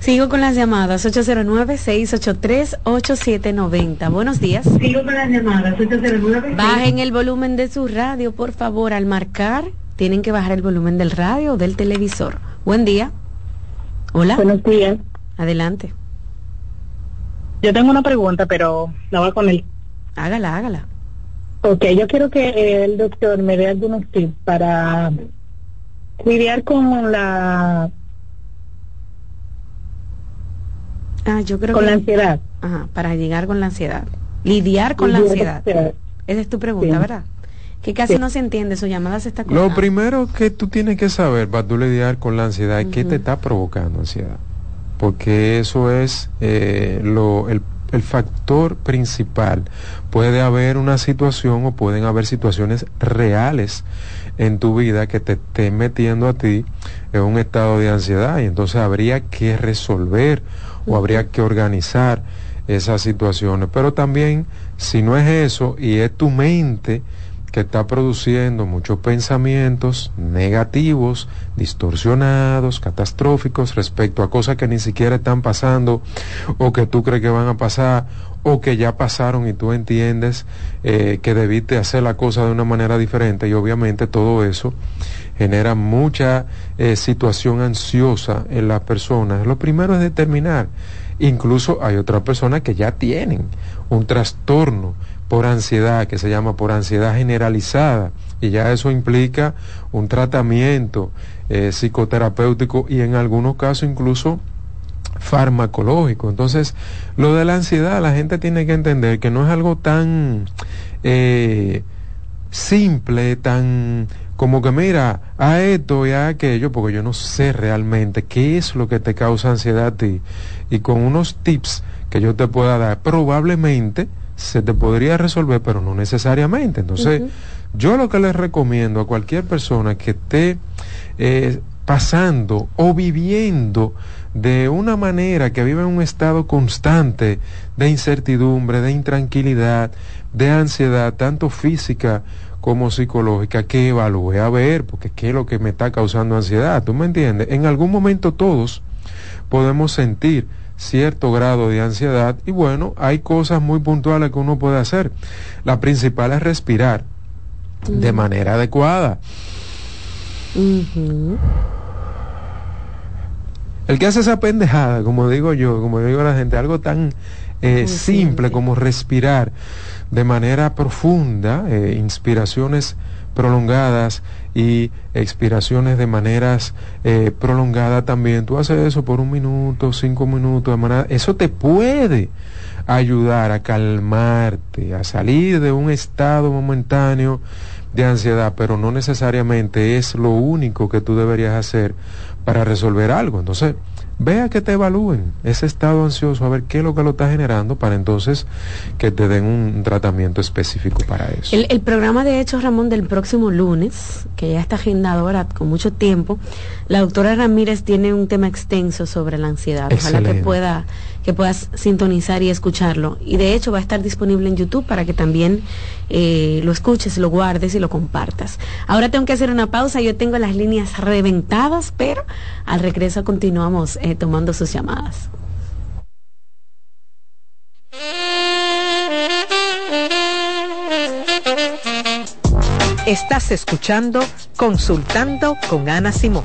Sigo con las llamadas 809-683-8790. Buenos días. Sigo con las llamadas 809. Bajen el volumen de su radio, por favor. Al marcar, tienen que bajar el volumen del radio o del televisor. Buen día. Hola. Buenos días. Adelante. Yo tengo una pregunta, pero la voy con él. Hágala, hágala. Ok, yo quiero que el doctor me dé algunos tips para lidiar con la ah, yo creo con la ansiedad. Ajá, para llegar con la ansiedad. Lidiar con la ansiedad. Esa es tu pregunta, ¿verdad? Que casi no se entiende, su llamada se está Lo primero que tú tienes que saber para tú lidiar con la ansiedad es qué te está provocando ansiedad. Porque eso es eh, lo, el el factor principal. Puede haber una situación o pueden haber situaciones reales en tu vida que te estén metiendo a ti en un estado de ansiedad y entonces habría que resolver o habría que organizar esas situaciones. Pero también, si no es eso y es tu mente, que está produciendo muchos pensamientos negativos, distorsionados, catastróficos respecto a cosas que ni siquiera están pasando o que tú crees que van a pasar o que ya pasaron y tú entiendes eh, que debiste hacer la cosa de una manera diferente y obviamente todo eso genera mucha eh, situación ansiosa en las personas. Lo primero es determinar, incluso hay otras personas que ya tienen un trastorno por ansiedad, que se llama por ansiedad generalizada, y ya eso implica un tratamiento eh, psicoterapéutico y en algunos casos incluso farmacológico. Entonces, lo de la ansiedad, la gente tiene que entender que no es algo tan eh, simple, tan como que mira, a esto y a aquello, porque yo no sé realmente qué es lo que te causa ansiedad a ti. Y con unos tips que yo te pueda dar, probablemente se te podría resolver, pero no necesariamente. Entonces, yo lo que les recomiendo a cualquier persona que esté eh, pasando o viviendo de una manera que vive en un estado constante de incertidumbre, de intranquilidad, de ansiedad, tanto física como psicológica, que evalúe a ver, porque qué es lo que me está causando ansiedad, ¿tú me entiendes? En algún momento todos podemos sentir cierto grado de ansiedad y bueno, hay cosas muy puntuales que uno puede hacer. La principal es respirar de manera adecuada. El que hace esa pendejada, como digo yo, como digo la gente, algo tan eh, simple como respirar de manera profunda, eh, inspiraciones prolongadas y expiraciones de maneras eh, prolongadas también. Tú haces eso por un minuto, cinco minutos, de manera, eso te puede ayudar a calmarte, a salir de un estado momentáneo de ansiedad, pero no necesariamente es lo único que tú deberías hacer para resolver algo. Entonces, vea que te evalúen ese estado ansioso, a ver qué es lo que lo está generando para entonces que te den un tratamiento específico para eso. El, programa de hecho, Ramón, del próximo lunes, que ya está agendado ahora con mucho tiempo, la doctora Ramírez tiene un tema extenso sobre la ansiedad. Ojalá que pueda que puedas sintonizar y escucharlo. Y de hecho va a estar disponible en YouTube para que también eh, lo escuches, lo guardes y lo compartas. Ahora tengo que hacer una pausa, yo tengo las líneas reventadas, pero al regreso continuamos eh, tomando sus llamadas. Estás escuchando Consultando con Ana Simón.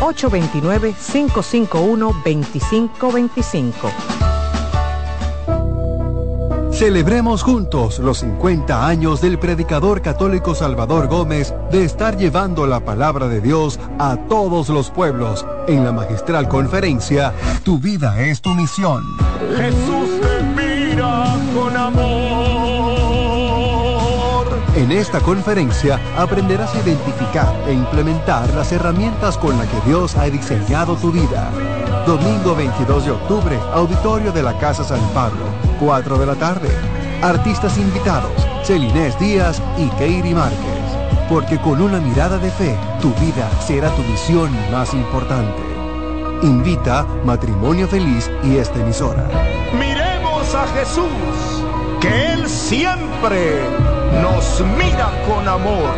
829-551-2525. Celebremos juntos los 50 años del predicador católico Salvador Gómez de estar llevando la palabra de Dios a todos los pueblos en la magistral conferencia Tu vida es tu misión. Jesús te mira con amor. En esta conferencia aprenderás a identificar e implementar las herramientas con las que Dios ha diseñado tu vida. Domingo 22 de octubre, auditorio de la Casa San Pablo, 4 de la tarde. Artistas invitados, Celinés Díaz y Keiri Márquez. Porque con una mirada de fe, tu vida será tu misión más importante. Invita Matrimonio Feliz y esta emisora. Miremos a Jesús, que Él siempre nos mira con amor.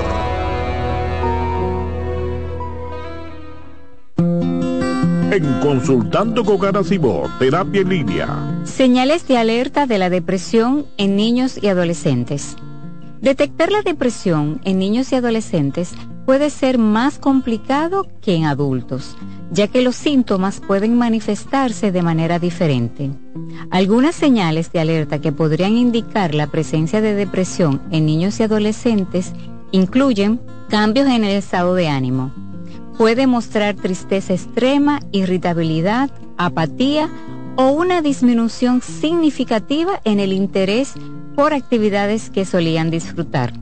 En Consultando con Garacimo, Terapia en Línea. Señales de alerta de la depresión en niños y adolescentes. Detectar la depresión en niños y adolescentes puede ser más complicado que en adultos, ya que los síntomas pueden manifestarse de manera diferente. Algunas señales de alerta que podrían indicar la presencia de depresión en niños y adolescentes incluyen cambios en el estado de ánimo. Puede mostrar tristeza extrema, irritabilidad, apatía o una disminución significativa en el interés por actividades que solían disfrutar.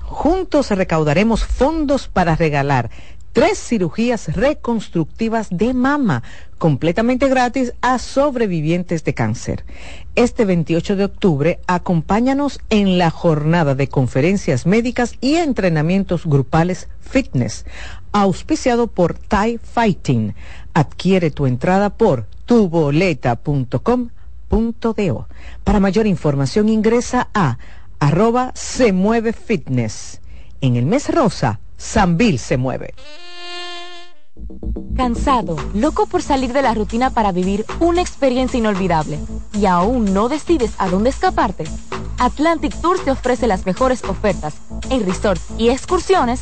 Juntos recaudaremos fondos para regalar tres cirugías reconstructivas de mama completamente gratis a sobrevivientes de cáncer. Este 28 de octubre, acompáñanos en la jornada de conferencias médicas y entrenamientos grupales fitness, auspiciado por Thai Fighting. Adquiere tu entrada por tuboleta.com.do. Para mayor información ingresa a arroba se mueve fitness. En el mes rosa, Sambil se mueve. Cansado, loco por salir de la rutina para vivir una experiencia inolvidable y aún no decides a dónde escaparte. Atlantic Tours te ofrece las mejores ofertas en resorts y excursiones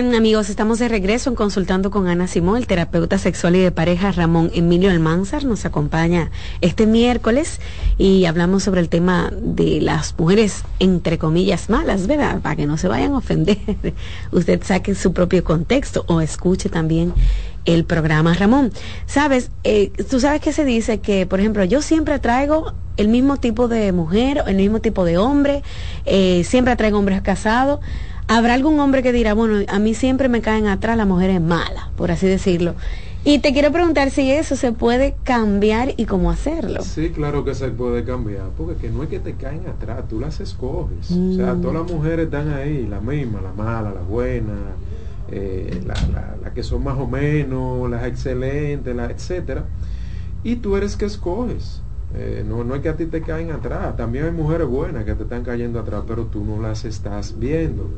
Bien, amigos, estamos de regreso en Consultando con Ana Simón, el terapeuta sexual y de pareja Ramón Emilio Almanzar nos acompaña este miércoles y hablamos sobre el tema de las mujeres, entre comillas, malas, ¿verdad? Para que no se vayan a ofender. Usted saque su propio contexto o escuche también el programa Ramón. Sabes, eh, tú sabes que se dice que, por ejemplo, yo siempre traigo el mismo tipo de mujer, el mismo tipo de hombre, eh, siempre traigo hombres casados habrá algún hombre que dirá, bueno, a mí siempre me caen atrás las mujeres malas, por así decirlo. Y te quiero preguntar si eso se puede cambiar y cómo hacerlo. Sí, claro que se puede cambiar, porque que no es que te caen atrás, tú las escoges. O sea, mm. todas las mujeres están ahí, la misma, la mala, la buena, eh, la, que son más o menos, las excelentes, la, etcétera. Y tú eres que escoges. Eh, no, no es que a ti te caen atrás, también hay mujeres buenas que te están cayendo atrás, pero tú no las estás viendo,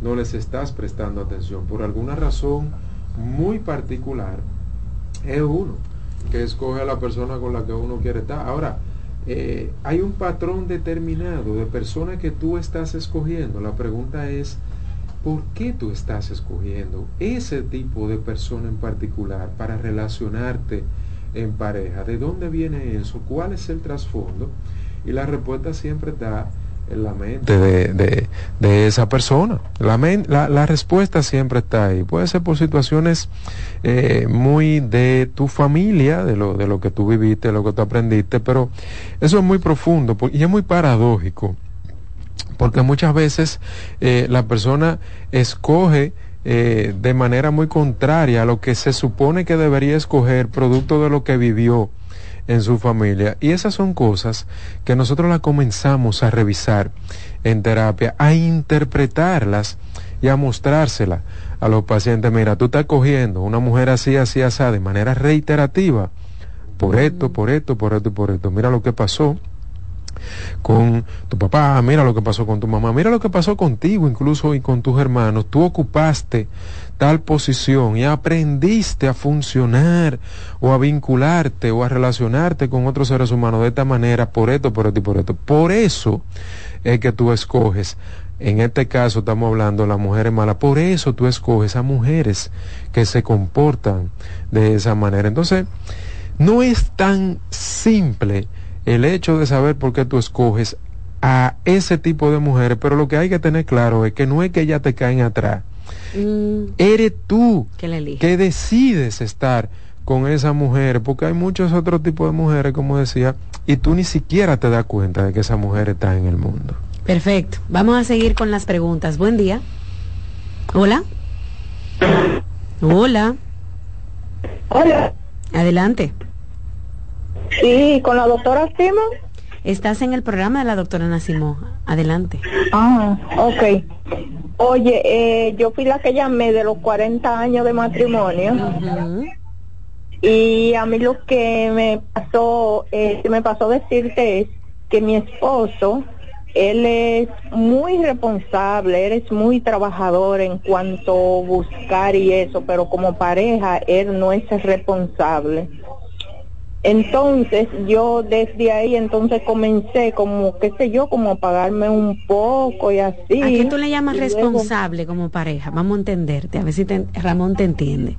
no les estás prestando atención. Por alguna razón muy particular, es uno que escoge a la persona con la que uno quiere estar. Ahora, eh, hay un patrón determinado de personas que tú estás escogiendo. La pregunta es, ¿por qué tú estás escogiendo ese tipo de persona en particular para relacionarte? En pareja. ¿De dónde viene eso? ¿Cuál es el trasfondo? Y la respuesta siempre está en la mente de, de, esa persona. La, la, respuesta siempre está ahí. Puede ser por situaciones eh, muy de tu familia, de lo, de lo que tú viviste, de lo que tú aprendiste, pero eso es muy profundo y es muy paradójico. Porque muchas veces eh, la persona escoge eh, de manera muy contraria a lo que se supone que debería escoger producto de lo que vivió en su familia. Y esas son cosas que nosotros las comenzamos a revisar en terapia, a interpretarlas y a mostrárselas a los pacientes. Mira, tú estás cogiendo una mujer así, así, así, de manera reiterativa, por esto, por esto, por esto por esto. Mira lo que pasó con tu papá, mira lo que pasó con tu mamá, mira lo que pasó contigo incluso y con tus hermanos. Tú ocupaste tal posición y aprendiste a funcionar o a vincularte o a relacionarte con otros seres humanos de esta manera por esto, por esto y por esto. Por eso es que tú escoges en este caso estamos hablando de las mujeres malas. Por eso tú escoges a mujeres que se comportan de esa manera. Entonces, no es tan simple el hecho de saber por qué tú escoges a ese tipo de mujeres, pero lo que hay que tener claro es que no es que ya te caen atrás. Mm. Eres tú que, decides estar con esa mujer, porque hay muchos otros tipos de mujeres, como decía, y tú ni siquiera te das cuenta de que esa mujer está en el mundo. Perfecto. Vamos a seguir con las preguntas. Buen día. Hola. Hola. Hola. Adelante. Sí, con la doctora Simo. Estás en el programa de la doctora Nacimo. Adelante. Ah, ok. Oye, eh, yo fui la que llamé de los 40 años de matrimonio. Y a mí lo que me pasó, eh, me pasó decirte es que mi esposo, él es muy responsable, él es muy trabajador en cuanto a buscar y eso, pero como pareja él no es responsable. Entonces yo desde ahí entonces comencé como, qué sé yo, como a pagarme un poco y así. ¿A qué tú le llamas responsable como pareja? Vamos a entenderte, a ver si Ramón te entiende.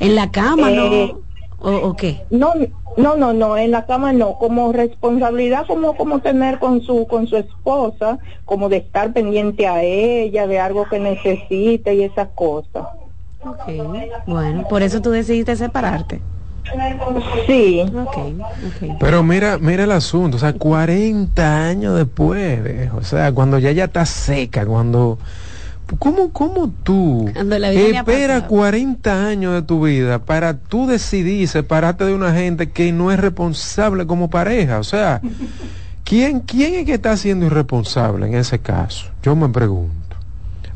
¿En la cama no? Eh, ¿O, qué? No, no, no, no, en la cama no, como responsabilidad como como tener con su con su esposa, como de estar pendiente a ella, de algo que necesite y esas cosas. Ok, bueno, por eso tú decidiste separarte. Sí. Pero mira, mira el asunto, o sea, 40 años después, o sea, cuando ya ya está seca, cuando... ¿Cómo, cómo tú esperas 40 años de tu vida para tú decidir separarte de una gente que no es responsable como pareja? O sea, ¿quién, quién es que está siendo irresponsable en ese caso? Yo me pregunto.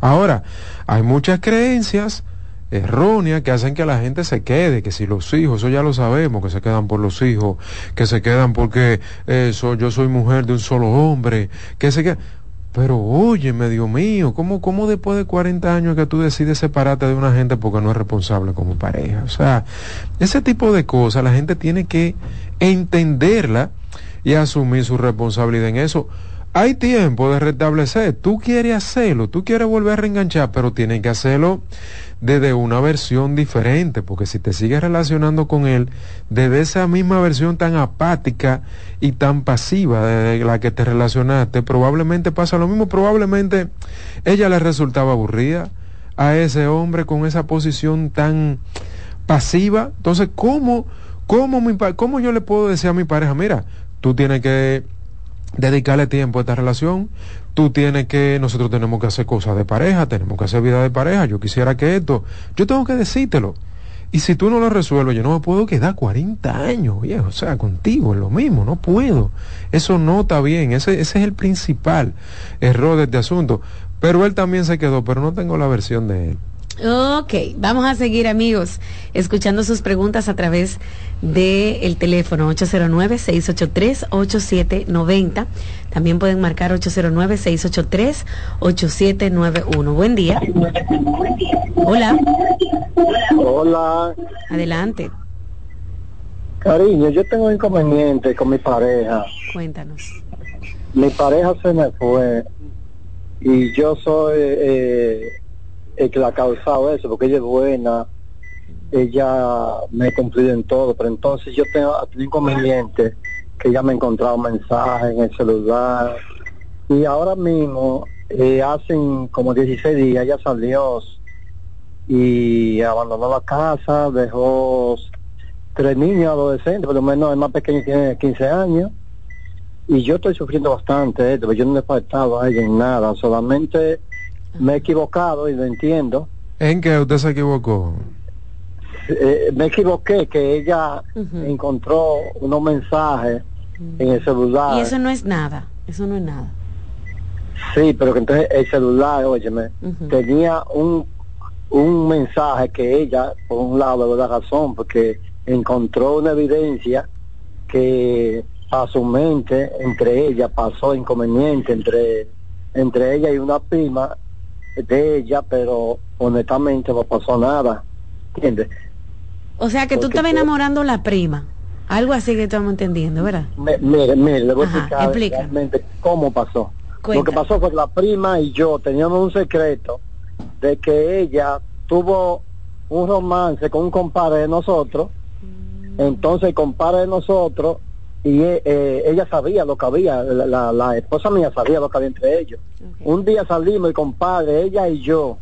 Ahora, hay muchas creencias erróneas que hacen que la gente se quede, que si los hijos, eso ya lo sabemos, que se quedan por los hijos, que se quedan porque eso, yo soy mujer de un solo hombre, que se quedan... Pero óyeme, Dios mío, ¿cómo, ¿cómo después de 40 años que tú decides separarte de una gente porque no es responsable como pareja? O sea, ese tipo de cosas la gente tiene que entenderla y asumir su responsabilidad en eso. Hay tiempo de restablecer, tú quieres hacerlo, tú quieres volver a reenganchar, pero tienes que hacerlo desde una versión diferente, porque si te sigues relacionando con él desde esa misma versión tan apática y tan pasiva de la que te relacionaste, probablemente pasa lo mismo, probablemente ella le resultaba aburrida a ese hombre con esa posición tan pasiva. Entonces, ¿cómo, cómo, mi, cómo yo le puedo decir a mi pareja, mira, tú tienes que dedicarle tiempo a esta relación, tú tienes que, nosotros tenemos que hacer cosas de pareja, tenemos que hacer vida de pareja, yo quisiera que esto, yo tengo que decírtelo. Y si tú no lo resuelves, yo no me puedo quedar 40 años, viejo, o sea, contigo, es lo mismo, no puedo. Eso no está bien, ese, ese es el principal error de este asunto. Pero él también se quedó, pero no tengo la versión de él. Ok, vamos a seguir amigos, escuchando sus preguntas a través del teléfono 809-683-8790. También pueden marcar 809-683-8791. Buen día. Hola. Hola. Adelante. Cariño, yo tengo un inconveniente con mi pareja. Cuéntanos. Mi pareja se me fue y yo soy... Eh, el que la ha causado eso, porque ella es buena, ella me ha cumplido en todo, pero entonces yo tengo un inconveniente que ella me ha encontrado mensajes en el celular y ahora mismo, eh, hacen como 16 días, ella salió y abandonó la casa, dejó tres niños adolescentes, por lo menos el más pequeño tiene 15 años, y yo estoy sufriendo bastante esto, yo no he faltado a ella en nada, solamente me he equivocado y lo entiendo. ¿En qué usted se equivocó? Eh, me equivoqué que ella encontró unos mensajes en el celular. Y eso no es nada, eso no es nada. Sí, pero que entonces el celular, óyeme, tenía un, un mensaje que ella, por un lado, de la razón, porque encontró una evidencia que a su mente, entre ella, pasó inconveniente entre, entre ella y una prima, de ella, pero honestamente no pasó nada. ¿Entiendes? O sea que tú estabas enamorando la prima. Algo así que estamos entendiendo, ¿verdad? mire, mire, le voy a explicar realmente cómo pasó. Lo que pasó fue que la prima y yo teníamos un secreto de que ella tuvo un romance con un compadre de nosotros. Mm. Entonces el compadre de nosotros y eh, eh, ella sabía lo que había, la, la, esposa mía sabía lo que había entre ellos. Un día salimos el compadre, ella y yo,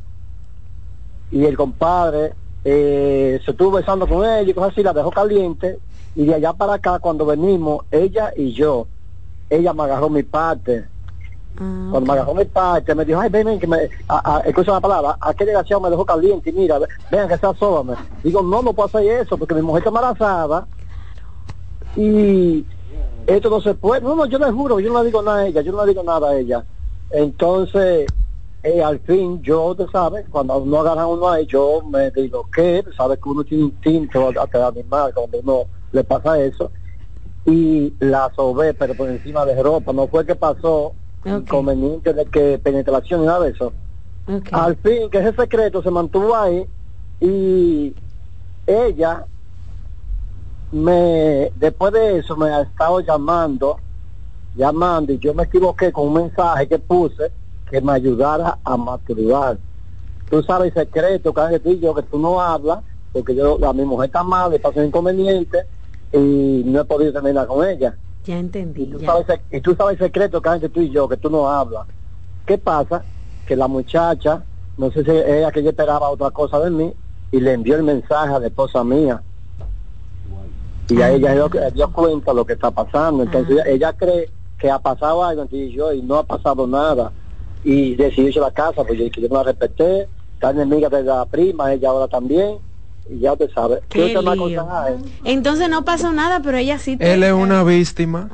y el compadre eh, se estuvo besando con ella y cosas así, la dejó caliente, y de allá para acá cuando venimos, ella y yo, ella me agarró mi parte. Ah, cuando me agarró mi parte, me dijo, ay, ven, ven, que me, escucha la palabra, aquel desgraciado me dejó caliente, y mira, vean que está sola. Digo, no, no puedo hacer eso, porque mi mujer está embarazada, y esto no se puede, no, no, yo le juro, yo no le digo nada a ella, yo no le digo nada a ella. Entonces, eh, al fin yo, tú sabes, cuando uno agarra uno ahí, yo me digo que, sabes que uno tiene instinto hasta animal, cuando uno le pasa eso, y la sobé, pero por encima de ropa, no fue que pasó inconveniente de que penetración y nada de eso. Al fin, que ese secreto se mantuvo ahí y ella me, después de eso me ha estado llamando, llamando y yo me equivoqué con un mensaje que puse que me ayudara a masturbar. Tú sabes el secreto que tú y yo que tú no hablas, porque yo a mi mujer está mal, le pasó un inconveniente y no he podido terminar con ella. Ya entendí. Y tú, Sabes, y tú sabes el secreto que tú y yo, que tú no hablas. ¿Qué pasa? Que la muchacha, no sé si ella que yo esperaba otra cosa de mí, y le envió el mensaje a la esposa mía. Y a ah. ella dio, dio cuenta lo que está pasando. Entonces ella cree que ha pasado algo entre yo y no ha pasado nada. Y decidió irse a la casa, pues yo, yo no la respeté. Está enemiga de la prima, ella ahora también y ya te sabe. ¿Qué Entonces no pasó nada, pero ella sí. Él es una víctima.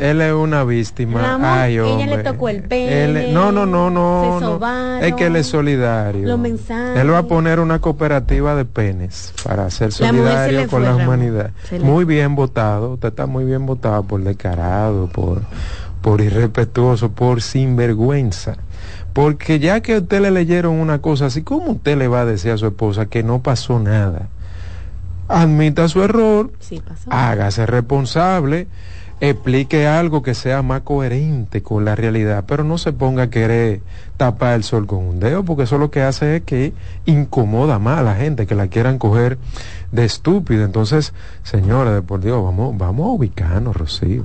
Él es una víctima. Ay, Ella le tocó el pene. no, no, no, no. Es que él es solidario. Él va a poner una cooperativa de penes para ser solidario con la humanidad. Muy bien votado. Usted está muy bien votado por descarado, por, por irrespetuoso, por sinvergüenza. Porque ya que a usted le leyeron una cosa así, ¿cómo usted le va a decir a su esposa que no pasó nada? Admita su error, hágase responsable, explique algo que sea más coherente con la realidad, pero no se ponga a querer tapar el sol con un dedo, porque eso lo que hace es que incomoda más a la gente, que la quieran coger de estúpido. Entonces, señora, de por Dios, vamos, vamos a ubicarnos, Rocío.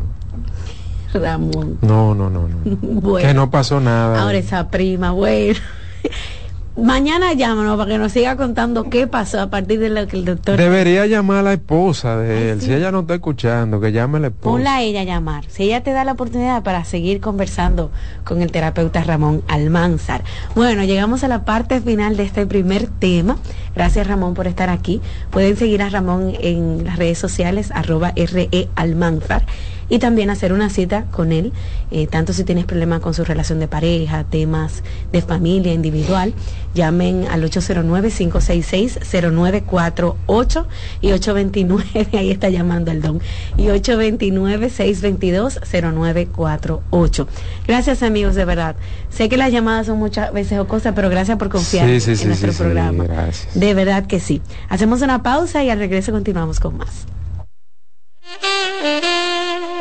Ramón. No, no, no, no. Que no pasó nada. Ahora esa prima, bueno. Mañana llámanos para que nos siga contando qué pasó a partir de lo que el doctor. Debería llamar a la esposa de él. Si ella no está escuchando, que llame a la esposa. Ponla a ella a llamar. Si ella te da la oportunidad para seguir conversando con el terapeuta Ramón Almanzar. Bueno, llegamos a la parte final de este primer tema. Gracias Ramón por estar aquí. Pueden seguir a Ramón en las redes sociales, arroba RE Almanzar y también hacer una cita con él, eh, tanto si tienes problemas con su relación de pareja, temas de familia individual, llamen al 809-566-0948 y 829, ahí está llamando el don, y 829-622-0948. Gracias amigos, de verdad. Sé que las llamadas son muchas veces o cosas, pero gracias por confiar en nuestro programa. De verdad que sí. Hacemos una pausa y al regreso continuamos con más.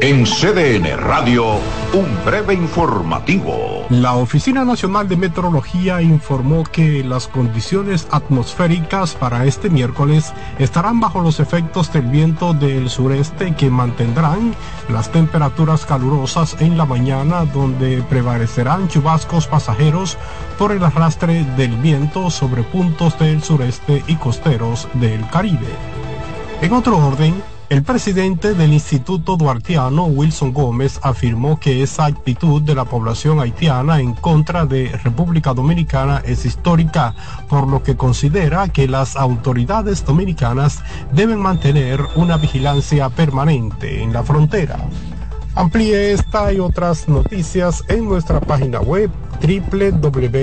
En CDN Radio, un breve informativo. La Oficina Nacional de Meteorología informó que las condiciones atmosféricas para este miércoles estarán bajo los efectos del viento del sureste que mantendrán las temperaturas calurosas en la mañana donde prevalecerán chubascos pasajeros por el arrastre del viento sobre puntos del sureste y costeros del Caribe. En otro orden, el presidente del Instituto Duartiano, Wilson Gómez, afirmó que esa actitud de la población haitiana en contra de República Dominicana es histórica, por lo que considera que las autoridades dominicanas deben mantener una vigilancia permanente en la frontera. Amplíe esta y otras noticias en nuestra página web www.cdn.com.do.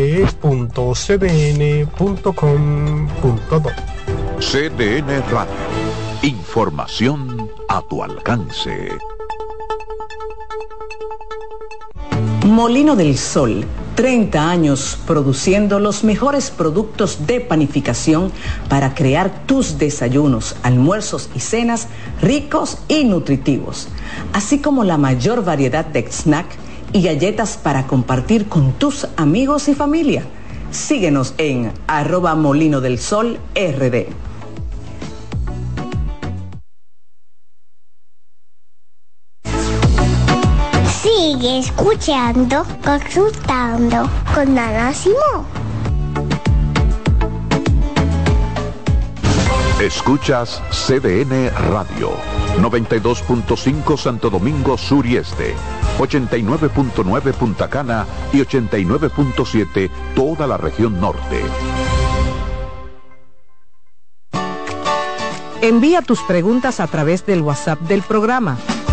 CDN Radio. Información a tu alcance. Molino del Sol, 30 años produciendo los mejores productos de panificación para crear tus desayunos, almuerzos y cenas ricos y nutritivos, así como la mayor variedad de snack y galletas para compartir con tus amigos y familia. Síguenos en arroba molino del sol rd. Sigue escuchando, consultando con Ana Escuchas CDN Radio, 92.5 Santo Domingo Sur y Este, 89.9 Punta Cana y 89.7 toda la región norte. Envía tus preguntas a través del WhatsApp del programa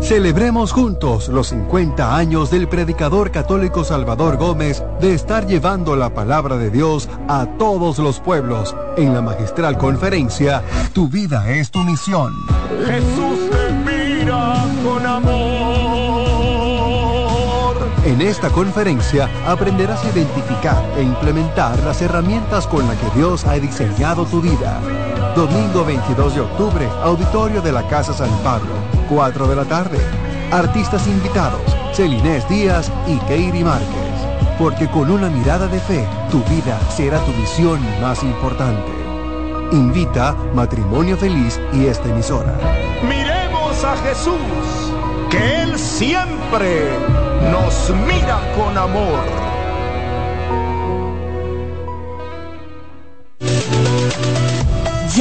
Celebremos juntos los 50 años del predicador católico Salvador Gómez de estar llevando la palabra de Dios a todos los pueblos en la magistral conferencia Tu vida es tu misión. Jesús te mira con amor. En esta conferencia aprenderás a identificar e implementar las herramientas con las que Dios ha diseñado tu vida. Domingo 22 de octubre, auditorio de la Casa San Pablo 4 de la tarde. Artistas invitados, Celinés Díaz y Keiri Márquez. Porque con una mirada de fe, tu vida será tu misión más importante. Invita Matrimonio Feliz y esta emisora. Miremos a Jesús, que Él siempre nos mira con amor.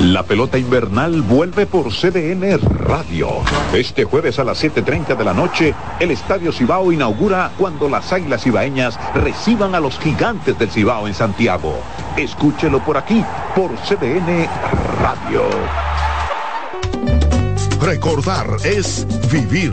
La pelota invernal vuelve por CDN Radio. Este jueves a las 7.30 de la noche, el Estadio Cibao inaugura cuando las Águilas Cibaeñas reciban a los gigantes del Cibao en Santiago. Escúchelo por aquí, por CDN Radio. Recordar es vivir.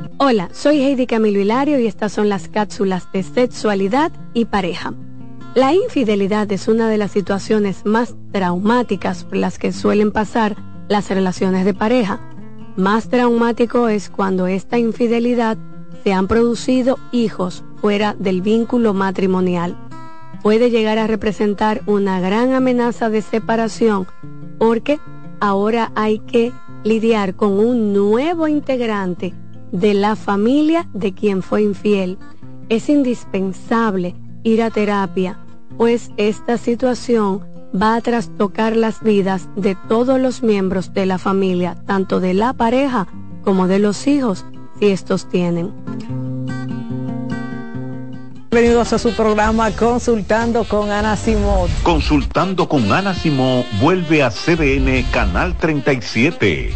Hola, soy Heidi Camilo Hilario y estas son las cápsulas de sexualidad y pareja. La infidelidad es una de las situaciones más traumáticas por las que suelen pasar las relaciones de pareja. Más traumático es cuando esta infidelidad se han producido hijos fuera del vínculo matrimonial. Puede llegar a representar una gran amenaza de separación porque ahora hay que lidiar con un nuevo integrante de la familia de quien fue infiel. Es indispensable ir a terapia, pues esta situación va a trastocar las vidas de todos los miembros de la familia, tanto de la pareja como de los hijos, si estos tienen. Bienvenidos a su programa Consultando con Ana Simó. Consultando con Ana Simó vuelve a CDN Canal 37.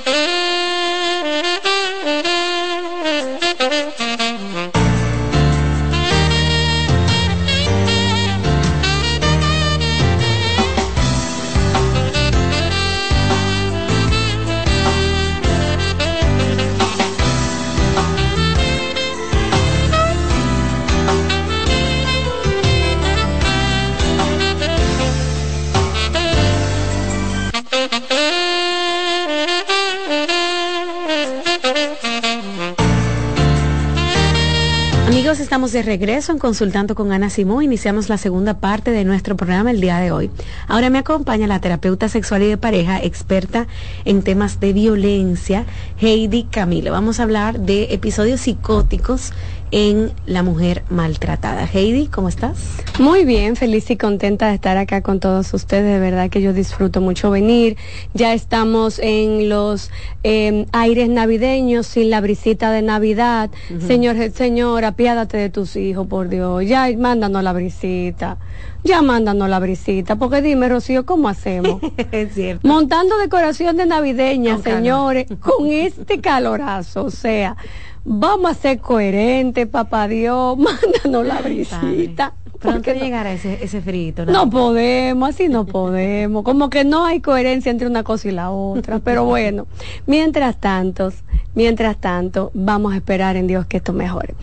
Estamos de regreso en Consultando con Ana Simón. Iniciamos la segunda parte de nuestro programa el día de hoy. Ahora me acompaña la terapeuta sexual y de pareja, experta en temas de violencia, Heidi Camilo. Vamos a hablar de episodios psicóticos en la mujer maltratada. Heidi, ¿cómo estás? Muy bien, feliz y contenta de estar acá con todos ustedes. De verdad que yo disfruto mucho venir. Ya estamos en los em, aires navideños, sin la brisita de Navidad. Señor, Señor, apiádate de tus hijos, por Dios. Ya mándanos la brisita. Ya mándanos la brisita. Porque dime, Rocío, ¿cómo hacemos? es cierto. Montando decoración de navideña, señores, con este calorazo. O sea, vamos a ser coherentes, papá Dios, mándanos la brisita. Pronto no llegará ese, ese frito. No podemos, así no podemos. Como que no hay coherencia entre una cosa y la otra. Pero bueno, mientras tanto, mientras tanto, vamos a esperar en Dios que esto mejore.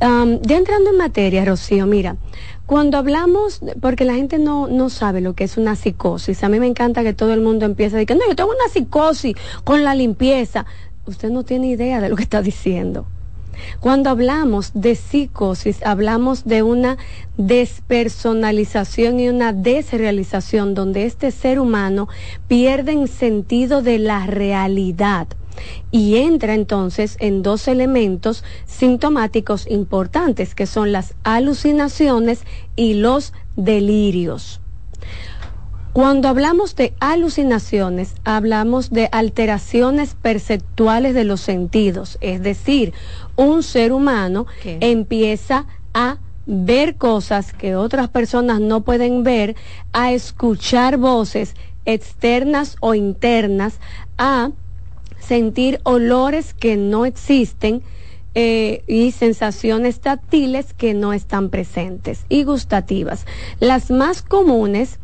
ya entrando en materia, Rocío, mira, cuando hablamos, porque la gente no, no sabe lo que es una psicosis, a mí me encanta que todo el mundo empiece a decir, no, yo tengo una psicosis con la limpieza usted no tiene idea de lo que está diciendo. Cuando hablamos de psicosis, hablamos de una despersonalización y una desrealización donde este ser humano pierde en sentido de la realidad. y entra entonces en dos elementos sintomáticos importantes que son las alucinaciones y los delirios. Cuando hablamos de alucinaciones, hablamos de alteraciones perceptuales de los sentidos, es decir, un ser humano empieza a ver cosas que otras personas no pueden ver, a escuchar voces externas o internas, a sentir olores que no existen eh, y sensaciones táctiles que no están presentes y gustativas. Las más comunes,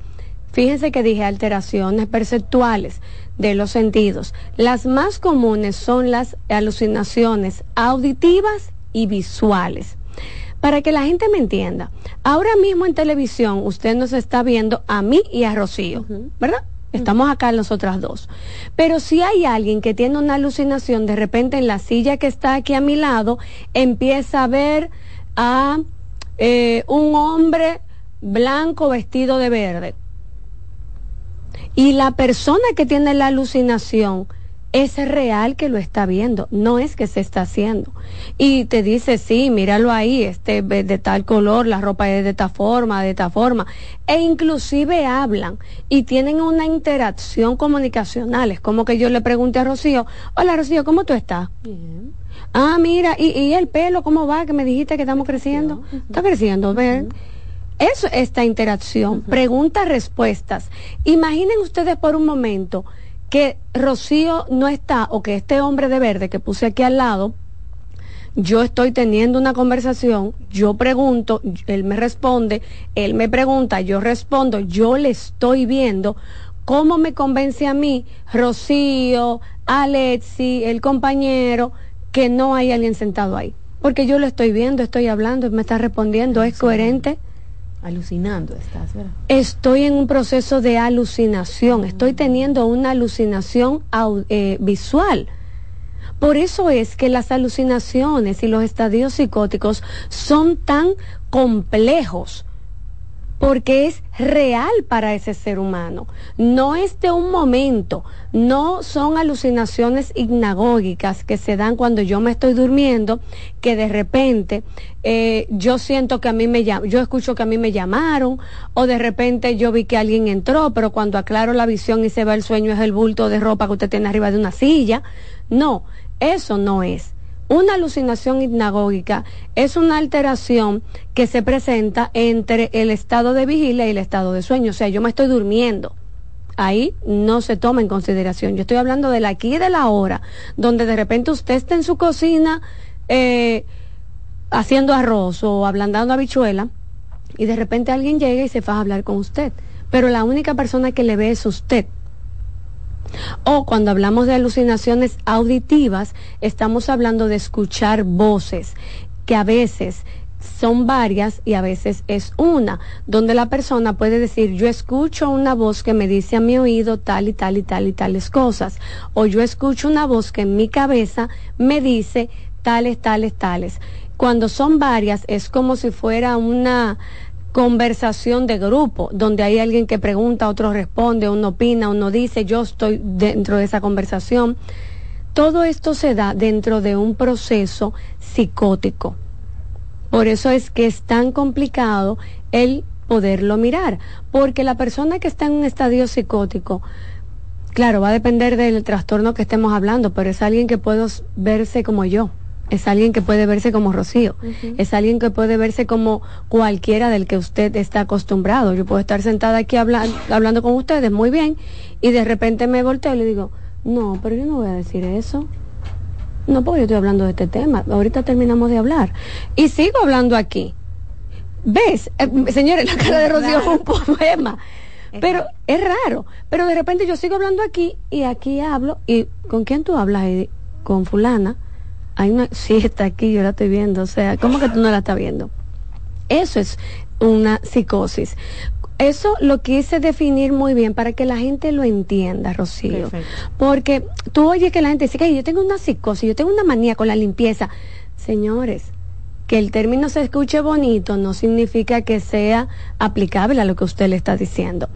fíjense que dije alteraciones perceptuales de los sentidos. Las más comunes son las alucinaciones auditivas y visuales. Para que la gente me entienda, ahora mismo en televisión usted nos está viendo a mí y a Rocío, ¿verdad? Estamos acá nosotras dos. Pero si hay alguien que tiene una alucinación, de repente en la silla que está aquí a mi lado, empieza a ver a eh, un hombre blanco vestido de verde. Y la persona que tiene la alucinación es real que lo está viendo, no es que se está haciendo. Y te dice, sí, míralo ahí, este de tal color, la ropa es de esta forma, de esta forma. E inclusive hablan y tienen una interacción comunicacional. Es como que yo le pregunte a Rocío, hola Rocío, ¿cómo tú estás? Bien. Ah, mira, ¿y, el pelo cómo va? Que me dijiste que estamos creciendo. Está creciendo, ver. Eso, esta interacción, preguntas, respuestas. Imaginen ustedes por un momento que Rocío no está o que este hombre de verde que puse aquí al lado, yo estoy teniendo una conversación, yo pregunto, él me responde, él me pregunta, yo respondo, yo le estoy viendo. ¿Cómo me convence a mí, Rocío, Alexi, el compañero, que no hay alguien sentado ahí? Porque yo lo estoy viendo, estoy hablando, me está respondiendo, es coherente. Alucinando estás, ¿verdad? Estoy en un proceso de alucinación, estoy teniendo una alucinación eh, visual. Por eso es que las alucinaciones y los estadios psicóticos son tan complejos porque es real para ese ser humano. No es de un momento, no son alucinaciones hipnagógicas que se dan cuando yo me estoy durmiendo, que de repente eh, yo siento que a mí me yo escucho que a mí me llamaron, o de repente yo vi que alguien entró, pero cuando aclaro la visión y se va el sueño es el bulto de ropa que usted tiene arriba de una silla. No, eso no es. Una alucinación hipnagógica es una alteración que se presenta entre el estado de vigilia y el estado de sueño. O sea, yo me estoy durmiendo. Ahí no se toma en consideración. Yo estoy hablando del aquí y de la hora, donde de repente usted está en su cocina eh, haciendo arroz o ablandando habichuela y de repente alguien llega y se va a hablar con usted. Pero la única persona que le ve es usted. O cuando hablamos de alucinaciones auditivas, estamos hablando de escuchar voces que a veces son varias y a veces es una, donde la persona puede decir, yo escucho una voz que me dice a mi oído tal y tal y tal y tales cosas, o yo escucho una voz que en mi cabeza me dice tales, tales, tales. Cuando son varias es como si fuera una conversación de grupo, donde hay alguien que pregunta, otro responde, uno opina, uno dice, yo estoy dentro de esa conversación. Todo esto se da dentro de un proceso psicótico. Por eso es que es tan complicado el poderlo mirar, porque la persona que está en un estadio psicótico, claro, va a depender del trastorno que estemos hablando, pero es alguien que puede verse como yo es alguien que puede verse como Rocío, es alguien que puede verse como cualquiera del que usted está acostumbrado. Yo puedo estar sentada aquí hablando con ustedes muy bien y de repente me volteo y le digo, no, pero yo no voy a decir eso. No, porque yo estoy hablando de este tema. Ahorita terminamos de hablar. Y sigo hablando aquí. ¿Ves? Eh, señores, la cara de Rocío fue un poema. Pero es raro. Pero de repente yo sigo hablando aquí y aquí hablo. ¿Y con quién tú hablas? Con fulana hay una, sí está aquí, yo la estoy viendo, o sea, ¿cómo que tú no la estás viendo? Eso es una psicosis. Eso lo quise definir muy bien para que la gente lo entienda, Rocío. Porque tú oyes que la gente dice que yo tengo una psicosis, yo tengo una manía con la limpieza. Señores, que el término se escuche bonito no significa que sea aplicable a lo que usted le está diciendo.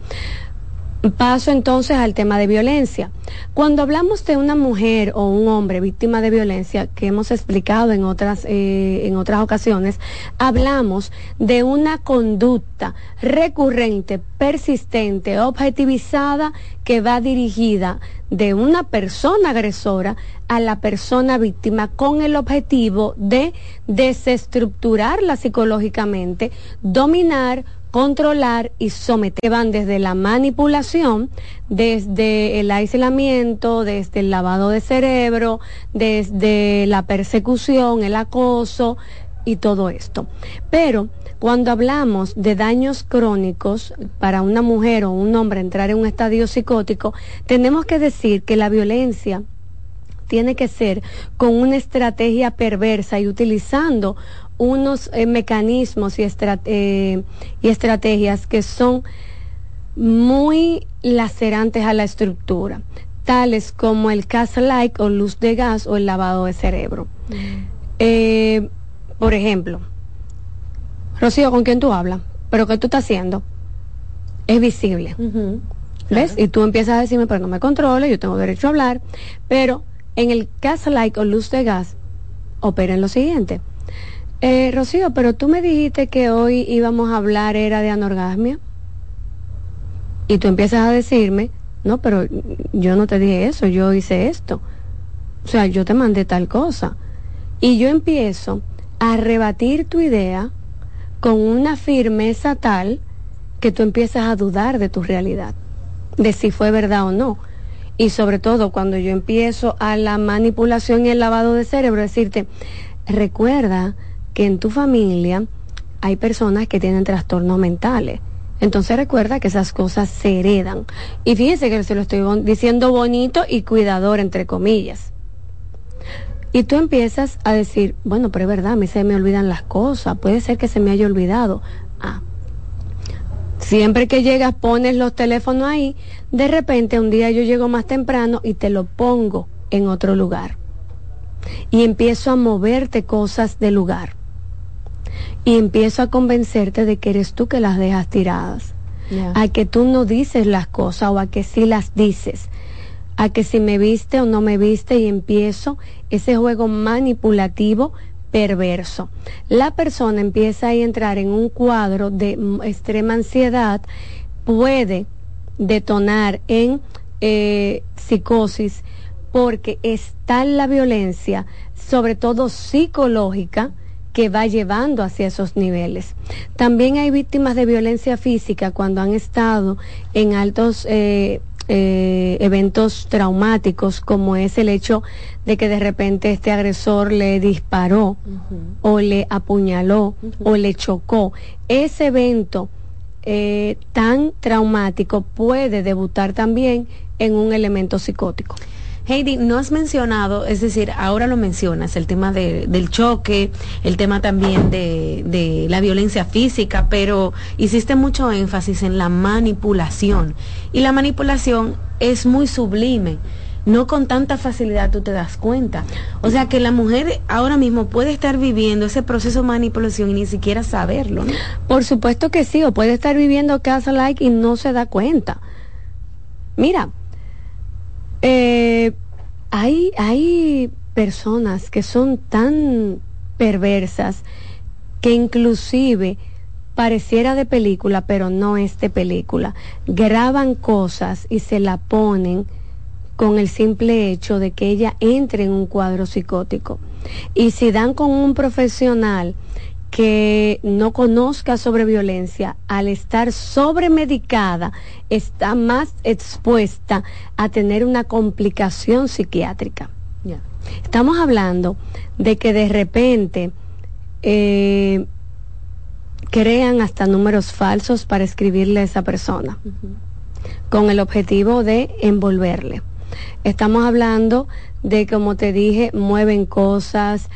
Paso entonces al tema de violencia. Cuando hablamos de una mujer o un hombre víctima de violencia, que hemos explicado en otras, eh, en otras ocasiones, hablamos de una conducta recurrente, persistente, objetivizada, que va dirigida de una persona agresora a la persona víctima con el objetivo de desestructurarla psicológicamente, dominar, controlar y someter. Van desde la manipulación, desde el aislamiento, desde el lavado de cerebro, desde la persecución, el acoso y todo esto. Pero cuando hablamos de daños crónicos para una mujer o un hombre entrar en un estadio psicótico, tenemos que decir que la violencia tiene que ser con una estrategia perversa y utilizando unos eh, mecanismos y, eh, y estrategias que son muy lacerantes a la estructura, tales como el gas-like o luz de gas o el lavado de cerebro. Mm. Eh, por ejemplo, Rocío, ¿con quién tú hablas? ¿Pero qué tú estás haciendo? Es visible. ¿Ves? Y tú empiezas a decirme, pero no me controle, yo tengo derecho a hablar. Pero en el gas-like o luz de gas, opera en lo siguiente eh, Rocío, pero tú me dijiste que hoy íbamos a hablar era de anorgasmia. Y tú empiezas a decirme, no, pero yo no te dije eso, yo hice esto. O sea, yo te mandé tal cosa. Y yo empiezo a rebatir tu idea con una firmeza tal que tú empiezas a dudar de tu realidad, de si fue verdad o no. Y sobre todo cuando yo empiezo a la manipulación y el lavado de cerebro, decirte, recuerda que en tu familia hay personas que tienen trastornos mentales. Entonces recuerda que esas cosas se heredan. Y fíjense que se lo estoy diciendo bonito y cuidador, entre comillas. Y tú empiezas a decir, bueno, pero es verdad, a mí se me olvidan las cosas, puede ser que se me haya olvidado. Ah, siempre que llegas pones los teléfonos ahí, de repente un día yo llego más temprano y te lo pongo en otro lugar. Y empiezo a moverte cosas de lugar y empiezo a convencerte de que eres tú que las dejas tiradas. A que tú no dices las cosas o a que sí las dices. A que si me viste o no me viste y empiezo ese juego manipulativo perverso. La persona empieza a entrar en un cuadro de extrema ansiedad, puede detonar en eh, psicosis porque está la violencia, sobre todo psicológica, que va llevando hacia esos niveles. También hay víctimas de violencia física cuando han estado en altos eh, eh, eventos traumáticos, como es el hecho de que de repente este agresor le disparó o le apuñaló o le chocó. Ese evento eh, tan traumático puede debutar también en un elemento psicótico. Heidi, no has mencionado, es decir, ahora lo mencionas, el tema del choque, el tema también de, la violencia física, pero hiciste mucho énfasis en la manipulación. Y la manipulación es muy sublime no con tanta facilidad tú te das cuenta. O sea que la mujer ahora mismo puede estar viviendo ese proceso de manipulación y ni siquiera saberlo. Por supuesto que sí, o puede estar viviendo casa like y no se da cuenta. Mira, eh, hay, hay personas que son tan perversas que inclusive pareciera de película, pero no es de película. Graban cosas y se la ponen con el simple hecho de que ella entre en un cuadro psicótico. Y si dan con un profesional que no conozca sobre violencia, al estar sobremedicada, está más expuesta a tener una complicación psiquiátrica. Estamos hablando de que de repente eh, crean hasta números falsos para escribirle a esa persona, con el objetivo de envolverle. Estamos hablando de, como te dije, mueven cosas,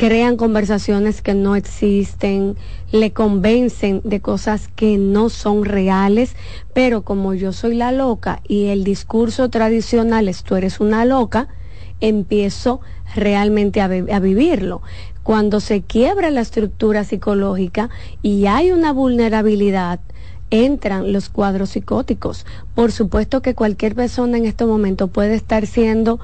crean conversaciones que no existen, le convencen de cosas que no son reales, pero como yo soy la loca y el discurso tradicional es tú eres una loca, empiezo realmente a, a vivirlo. Cuando se quiebra la estructura psicológica y hay una vulnerabilidad, entran los cuadros psicóticos. Por supuesto que cualquier persona en este momento puede estar siendo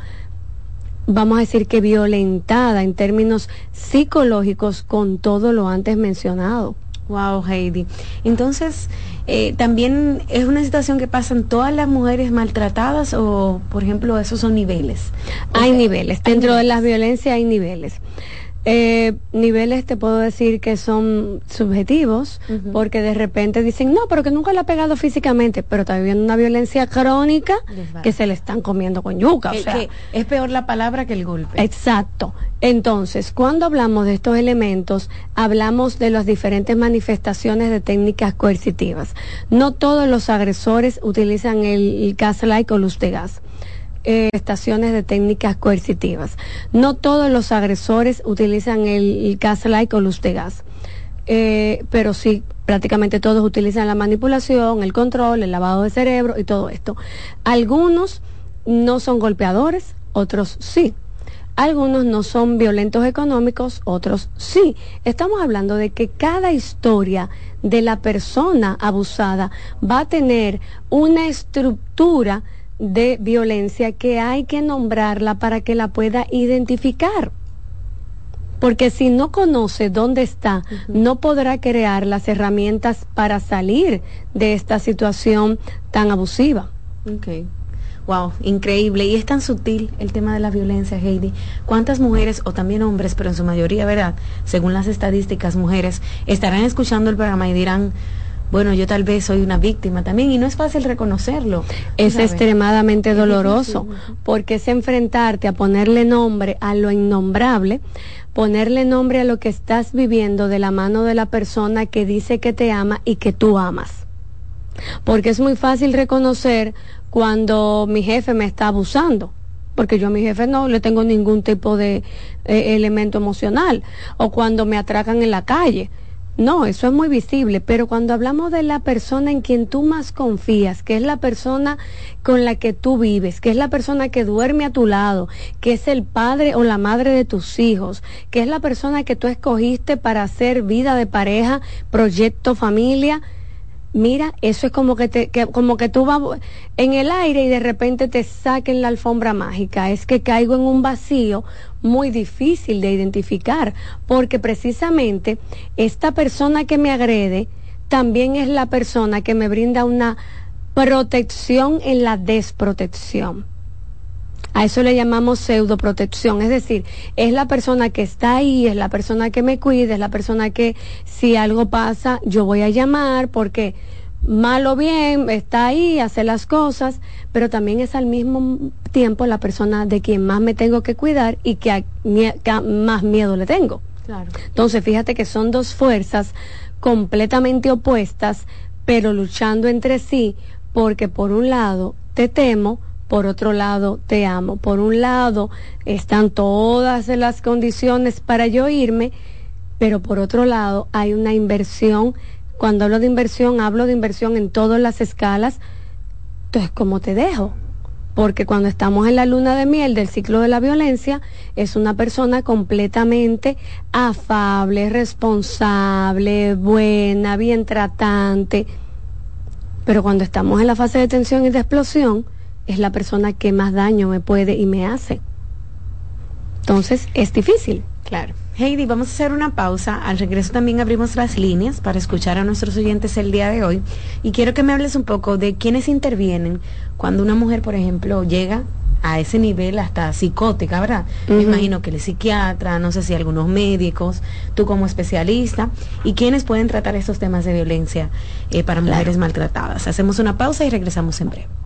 vamos a decir que violentada en términos psicológicos con todo lo antes mencionado. Wow, Heidi. Entonces, eh, también es una situación que pasan todas las mujeres maltratadas o, por ejemplo, esos son niveles. Hay niveles. Dentro de las violencias hay niveles. Eh, niveles te puedo decir que son subjetivos, porque de repente dicen, no, pero que nunca le ha pegado físicamente, pero está viviendo una violencia crónica que se le están comiendo con yuca. O sea, es peor la palabra que el golpe. Exacto. Entonces, cuando hablamos de estos elementos, hablamos de las diferentes manifestaciones de técnicas coercitivas. No todos los agresores utilizan el, el gaslight o luz de gas eh, estaciones de técnicas coercitivas. No todos los agresores utilizan el, gaslight o luz de gas, eh, pero sí prácticamente todos utilizan la manipulación, el control, el lavado de cerebro y todo esto. Algunos no son golpeadores, otros sí. Algunos no son violentos económicos, otros sí. Estamos hablando de que cada historia de la persona abusada va a tener una estructura de violencia que hay que nombrarla para que la pueda identificar. Porque si no conoce dónde está, no podrá crear las herramientas para salir de esta situación tan abusiva. Okay. Wow, increíble. Y es tan sutil el tema de la violencia, Heidi. ¿Cuántas mujeres, o también hombres, pero en su mayoría, ¿verdad? Según las estadísticas, mujeres, estarán escuchando el programa y dirán, bueno, yo tal vez soy una víctima también y no es fácil reconocerlo. Es extremadamente doloroso porque es enfrentarte a ponerle nombre a lo innombrable, ponerle nombre a lo que estás viviendo de la mano de la persona que dice que te ama y que tú amas. Porque es muy fácil reconocer cuando mi jefe me está abusando porque yo a mi jefe no le tengo ningún tipo de eh, elemento emocional, o cuando me atracan en la calle. No, eso es muy visible, pero cuando hablamos de la persona en quien tú más confías, que es la persona con la que tú vives, que es la persona que duerme a tu lado, que es el padre o la madre de tus hijos, que es la persona que tú escogiste para hacer vida de pareja, proyecto, familia, mira, eso es como que, te, como que tú vas en el aire y de repente te saquen la alfombra mágica. Es que caigo en un vacío muy difícil de identificar, porque precisamente esta persona que me agrede también es la persona que me brinda una protección en la desprotección. A eso le llamamos pseudoprotección, es decir, es la persona que está ahí, es la persona que me cuida, es la persona que si algo pasa yo voy a llamar porque mal o bien está ahí, hace las cosas, pero también es al mismo tiempo la persona de quien más me tengo que cuidar y que, más miedo le tengo. Entonces, fíjate que son dos fuerzas completamente opuestas, pero luchando entre sí, porque por un lado te temo, por otro lado te amo. Por un lado están todas las condiciones para yo irme, pero por otro lado hay una inversión. Cuando hablo de inversión, hablo de inversión en todas las escalas. Entonces, ¿cómo te dejo? Porque cuando estamos en la luna de miel del ciclo de la violencia, es una persona completamente afable, responsable, buena, bien tratante. Pero cuando estamos en la fase de tensión y de explosión, es la persona que más daño me puede y me hace. Entonces es difícil. Claro. Heidi, vamos a hacer una pausa. Al regreso también abrimos las líneas para escuchar a nuestros oyentes el día de hoy. Y quiero que me hables un poco de quiénes intervienen cuando una mujer, por ejemplo, llega a ese nivel hasta psicótica, ¿verdad? Me imagino que el psiquiatra, no sé si algunos médicos, tú como especialista, y quiénes pueden tratar estos temas de violencia eh, para mujeres maltratadas. Hacemos una pausa y regresamos en breve.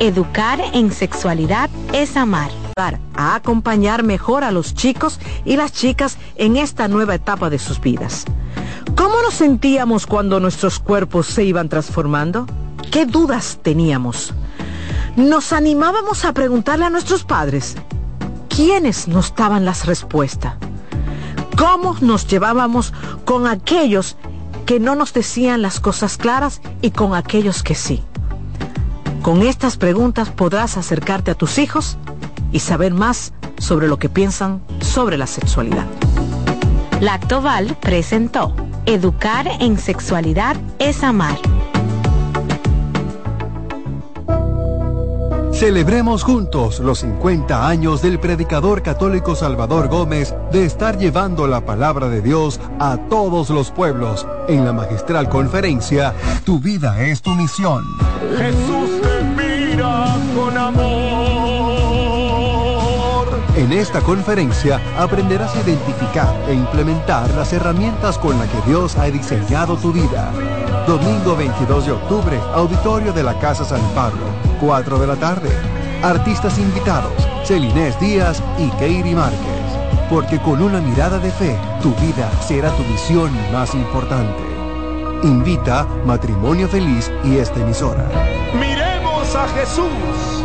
Educar en sexualidad es amar a acompañar mejor a los chicos y las chicas en esta nueva etapa de sus vidas. ¿Cómo nos sentíamos cuando nuestros cuerpos se iban transformando? ¿Qué dudas teníamos? Nos animábamos a preguntarle a nuestros padres, ¿quiénes nos daban las respuestas? ¿Cómo nos llevábamos con aquellos que no nos decían las cosas claras y con aquellos que sí? Con estas preguntas podrás acercarte a tus hijos y saber más sobre lo que piensan sobre la sexualidad. Lactoval presentó Educar en sexualidad es amar. Celebremos juntos los 50 años del predicador católico Salvador Gómez de estar llevando la palabra de Dios a todos los pueblos en la magistral conferencia Tu vida es tu misión. Jesús En esta conferencia aprenderás a identificar e implementar las herramientas con las que Dios ha diseñado tu vida. Domingo 22 de octubre, auditorio de la Casa San Pablo, 4 de la tarde. Artistas invitados, Celinés Díaz y Keiri Márquez. Porque con una mirada de fe, tu vida será tu misión más importante. Invita Matrimonio Feliz y esta emisora. Miremos a Jesús,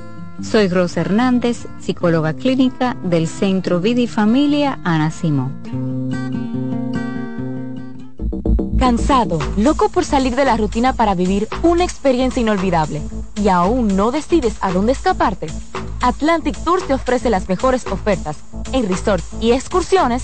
Soy Rosa Hernández, psicóloga clínica del Centro Vida y Familia Ana Simón. Cansado, loco por salir de la rutina para vivir una experiencia inolvidable y aún no decides a dónde escaparte. Atlantic Tours te ofrece las mejores ofertas en resorts y excursiones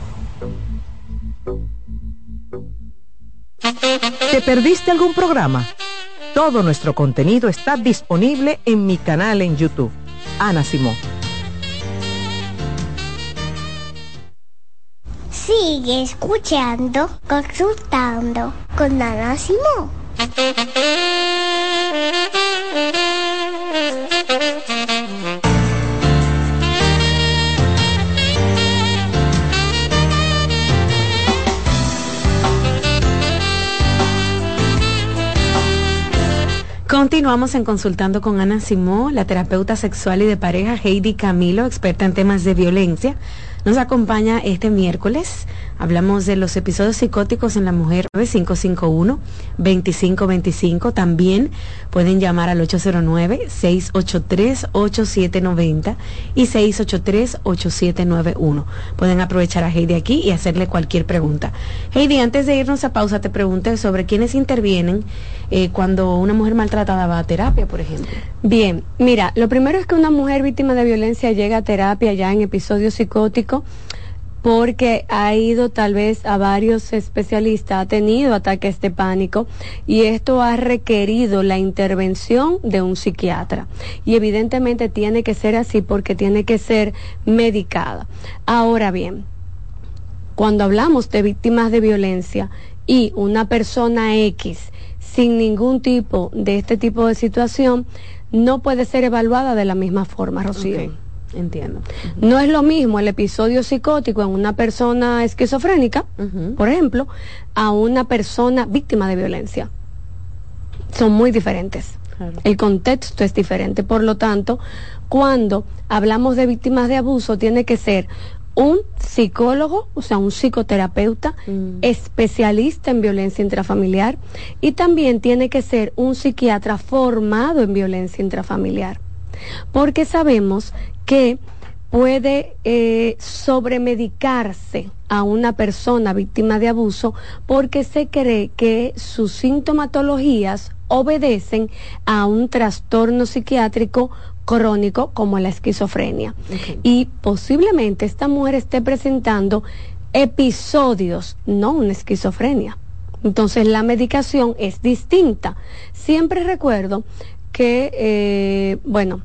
¿Te perdiste algún programa? Todo nuestro contenido está disponible en mi canal en YouTube, Ana Simón. Sigue escuchando, consultando con Ana Simón. Continuamos en consultando con Ana Simó, la terapeuta sexual y de pareja Heidi Camilo, experta en temas de violencia. Nos acompaña este miércoles. Hablamos de los episodios psicóticos en la mujer 551-2525. También pueden llamar al 809-683-8790 y 683-8791. Pueden aprovechar a Heidi aquí y hacerle cualquier pregunta. Heidi, antes de irnos a pausa, te pregunté sobre quiénes intervienen eh, cuando una mujer maltratada va a terapia, por ejemplo. Bien, mira, lo primero es que una mujer víctima de violencia llega a terapia ya en episodios psicóticos porque ha ido tal vez a varios especialistas, ha tenido ataques de pánico y esto ha requerido la intervención de un psiquiatra. Y evidentemente tiene que ser así porque tiene que ser medicada. Ahora bien, cuando hablamos de víctimas de violencia y una persona X sin ningún tipo de este tipo de situación, no puede ser evaluada de la misma forma, Rocío. Entiendo. No es lo mismo el episodio psicótico en una persona esquizofrénica, por ejemplo, a una persona víctima de violencia. Son muy diferentes. El contexto es diferente. Por lo tanto, cuando hablamos de víctimas de abuso, tiene que ser un psicólogo, o sea, un psicoterapeuta, mm. especialista en violencia intrafamiliar y también tiene que ser un psiquiatra formado en violencia intrafamiliar. Porque sabemos que puede eh, sobremedicarse a una persona víctima de abuso porque se cree que sus sintomatologías obedecen a un trastorno psiquiátrico crónico como la esquizofrenia. Y posiblemente esta mujer esté presentando episodios, no una esquizofrenia. Entonces la medicación es distinta. Siempre recuerdo que, eh, bueno,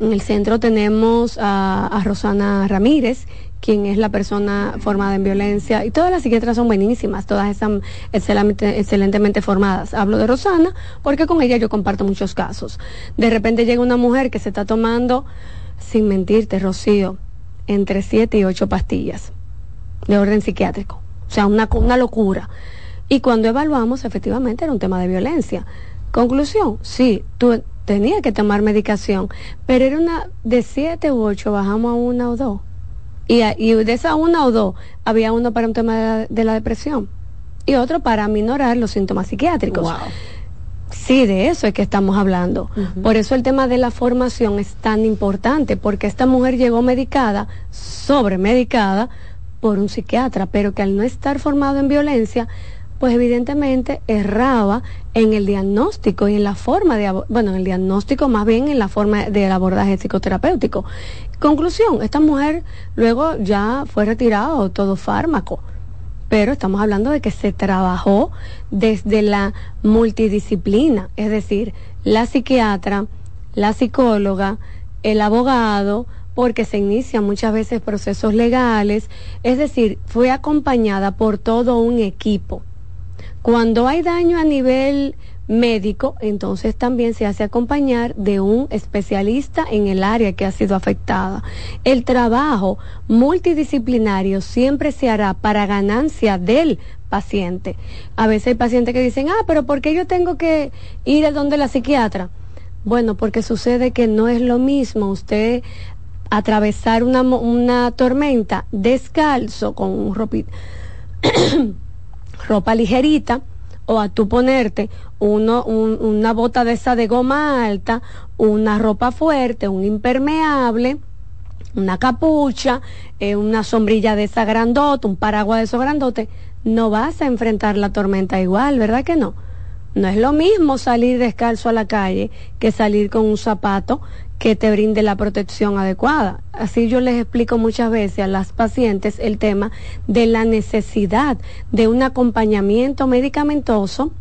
en el centro tenemos a, Rosana Ramírez, quien es la persona formada en violencia, y todas las psiquiatras son buenísimas, todas están excelentemente formadas. Hablo de Rosana porque con ella yo comparto muchos casos. De repente llega una mujer que se está tomando, sin mentirte, Rocío, entre siete y ocho pastillas de orden psiquiátrico. O sea, una, una locura. Y cuando evaluamos, efectivamente era un tema de violencia. Conclusión, sí, tú tenía que tomar medicación, pero era una de siete u ocho, bajamos a una o dos. Y, y de esa una o dos, había uno para un tema de la, depresión y otro para minorar los síntomas psiquiátricos. Sí, de eso es que estamos hablando. Por eso el tema de la formación es tan importante, porque esta mujer llegó medicada, sobremedicada, por un psiquiatra, pero que al no estar formado en violencia, pues evidentemente erraba en el diagnóstico y en la forma de, bueno, en el diagnóstico más bien en la forma del abordaje psicoterapéutico. Conclusión, esta mujer luego ya fue retirado todo fármaco, pero estamos hablando de que se trabajó desde la multidisciplina, es decir, la psiquiatra, la psicóloga, el abogado, porque se inician muchas veces procesos legales, es decir, fue acompañada por todo un equipo. Cuando hay daño a nivel médico, entonces también se hace acompañar de un especialista en el área que ha sido afectada. El trabajo multidisciplinario siempre se hará para ganancia del paciente. A veces hay pacientes que dicen, ah, pero ¿por qué yo tengo que ir a donde la psiquiatra? Bueno, porque sucede que no es lo mismo usted atravesar una, una tormenta descalzo con un ropito ropa ligerita o a tú ponerte uno, una bota de esa de goma alta, una ropa fuerte, un impermeable, una capucha, eh, una sombrilla de esa grandota, un paraguas de esos grandotes, no vas a enfrentar la tormenta igual, ¿verdad que no? No es lo mismo salir descalzo a la calle que salir con un zapato que te brinde la protección adecuada. Así yo les explico muchas veces a las pacientes el tema de la necesidad de un acompañamiento medicamentoso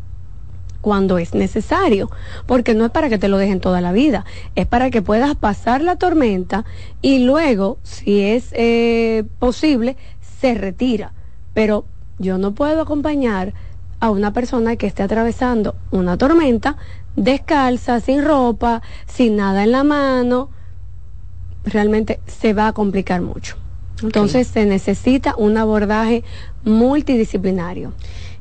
cuando es necesario, porque no es para que te lo dejen toda la vida, es para que puedas pasar la tormenta y luego, si es eh, posible, se retira. Pero yo no puedo acompañar a una persona que esté atravesando una tormenta descalza, sin ropa, sin nada en la mano, realmente se va a complicar mucho. Entonces se necesita un abordaje multidisciplinario.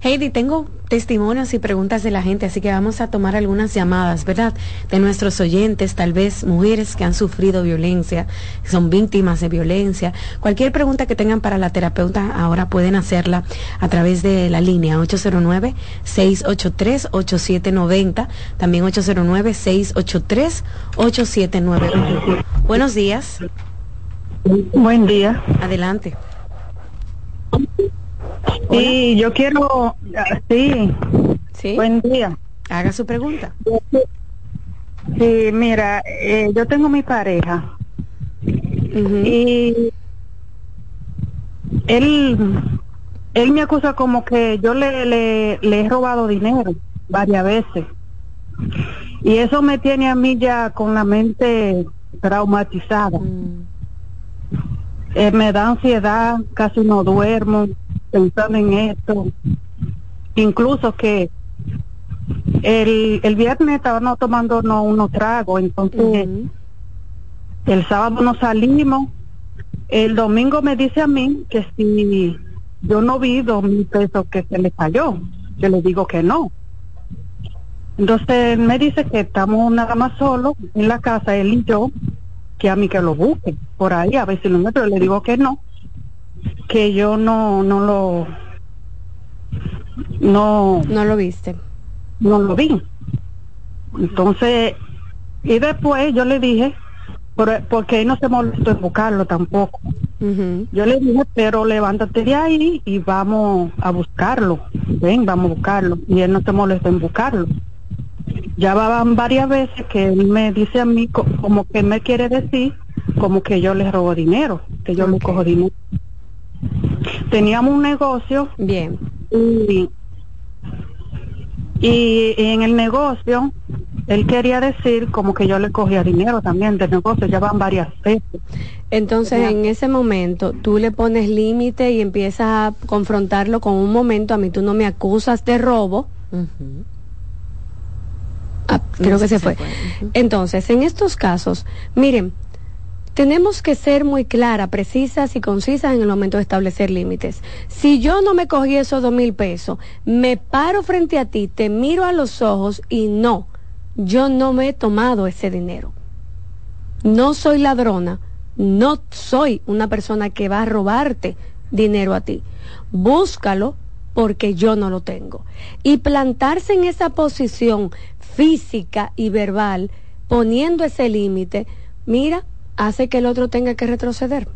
Heidi, tengo testimonios y preguntas de la gente, así que vamos a tomar algunas llamadas, ¿verdad? De nuestros oyentes, tal vez mujeres que han sufrido violencia, son víctimas de violencia. Cualquier pregunta que tengan para la terapeuta, ahora pueden hacerla a través de la línea 809-683-8790, también 809-683-8791. Buenos días. Buen día. Adelante. Sí, yo quiero, sí. Sí. Buen día. Haga su pregunta. Sí, mira, eh, yo tengo mi pareja y él, él me acusa como que yo le, le, le he robado dinero varias veces y eso me tiene a mí ya con la mente traumatizada. Mm. Eh, me da ansiedad, casi no duermo pensando en esto. Incluso que el, el viernes estábamos tomando no, unos tragos, entonces el sábado nos salimos. El domingo me dice a mí que si yo no vi dos mil pesos que se le cayó, yo le digo que no. Entonces me dice que estamos nada más solos en la casa, él y yo, que a mí que lo busque por ahí, a ver si lo encuentro. Le digo que no, que yo no, no lo, no. No lo viste. No lo vi. Entonces, y después yo le dije, porque él no se molestó en buscarlo tampoco. Yo le dije, pero levántate de ahí y vamos a buscarlo. Ven, vamos a buscarlo. Y él no se molestó en buscarlo. Ya van varias veces que él me dice a mí como que me quiere decir como que yo le robo dinero, que yo le cojo dinero. Teníamos un negocio. Bien. Y, y en el negocio él quería decir como que yo le cogía dinero también del negocio, ya van varias veces. Entonces, en ese momento, tú le pones límite y empiezas a confrontarlo con un momento, a mí tú no me acusas de robo. Ah, creo que se, fue. Entonces, en estos casos, miren, tenemos que ser muy claras, precisas y concisas en el momento de establecer límites. Si yo no me cogí esos dos mil pesos, me paro frente a ti, te miro a los ojos y no, yo no me he tomado ese dinero. No soy ladrona, no soy una persona que va a robarte dinero a ti. Búscalo porque yo no lo tengo. Y plantarse en esa posición física y verbal, poniendo ese límite, mira, hace que el otro tenga que retroceder.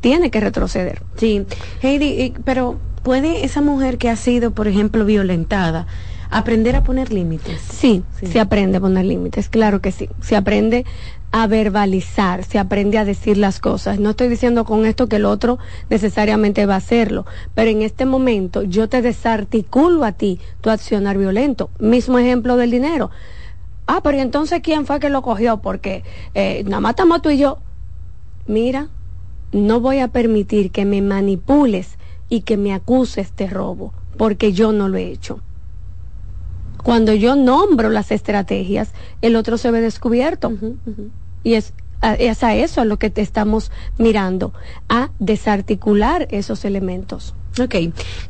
Tiene que retroceder. Sí, Heidi, pero ¿puede esa mujer que ha sido, por ejemplo, violentada, aprender a poner límites? Sí, se aprende a poner límites, claro que sí. Se aprende a verbalizar, se aprende a decir las cosas. No estoy diciendo con esto que el otro necesariamente va a hacerlo, pero en este momento yo te desarticulo a ti tu accionar violento. Mismo ejemplo del dinero. Ah, pero entonces quién fue que lo cogió? Porque eh, nada más estamos tú y yo. Mira, no voy a permitir que me manipules y que me acuses de robo, porque yo no lo he hecho. Cuando yo nombro las estrategias, el otro se ve descubierto. Y es, es a eso a lo que te estamos mirando, a desarticular esos elementos. Ok.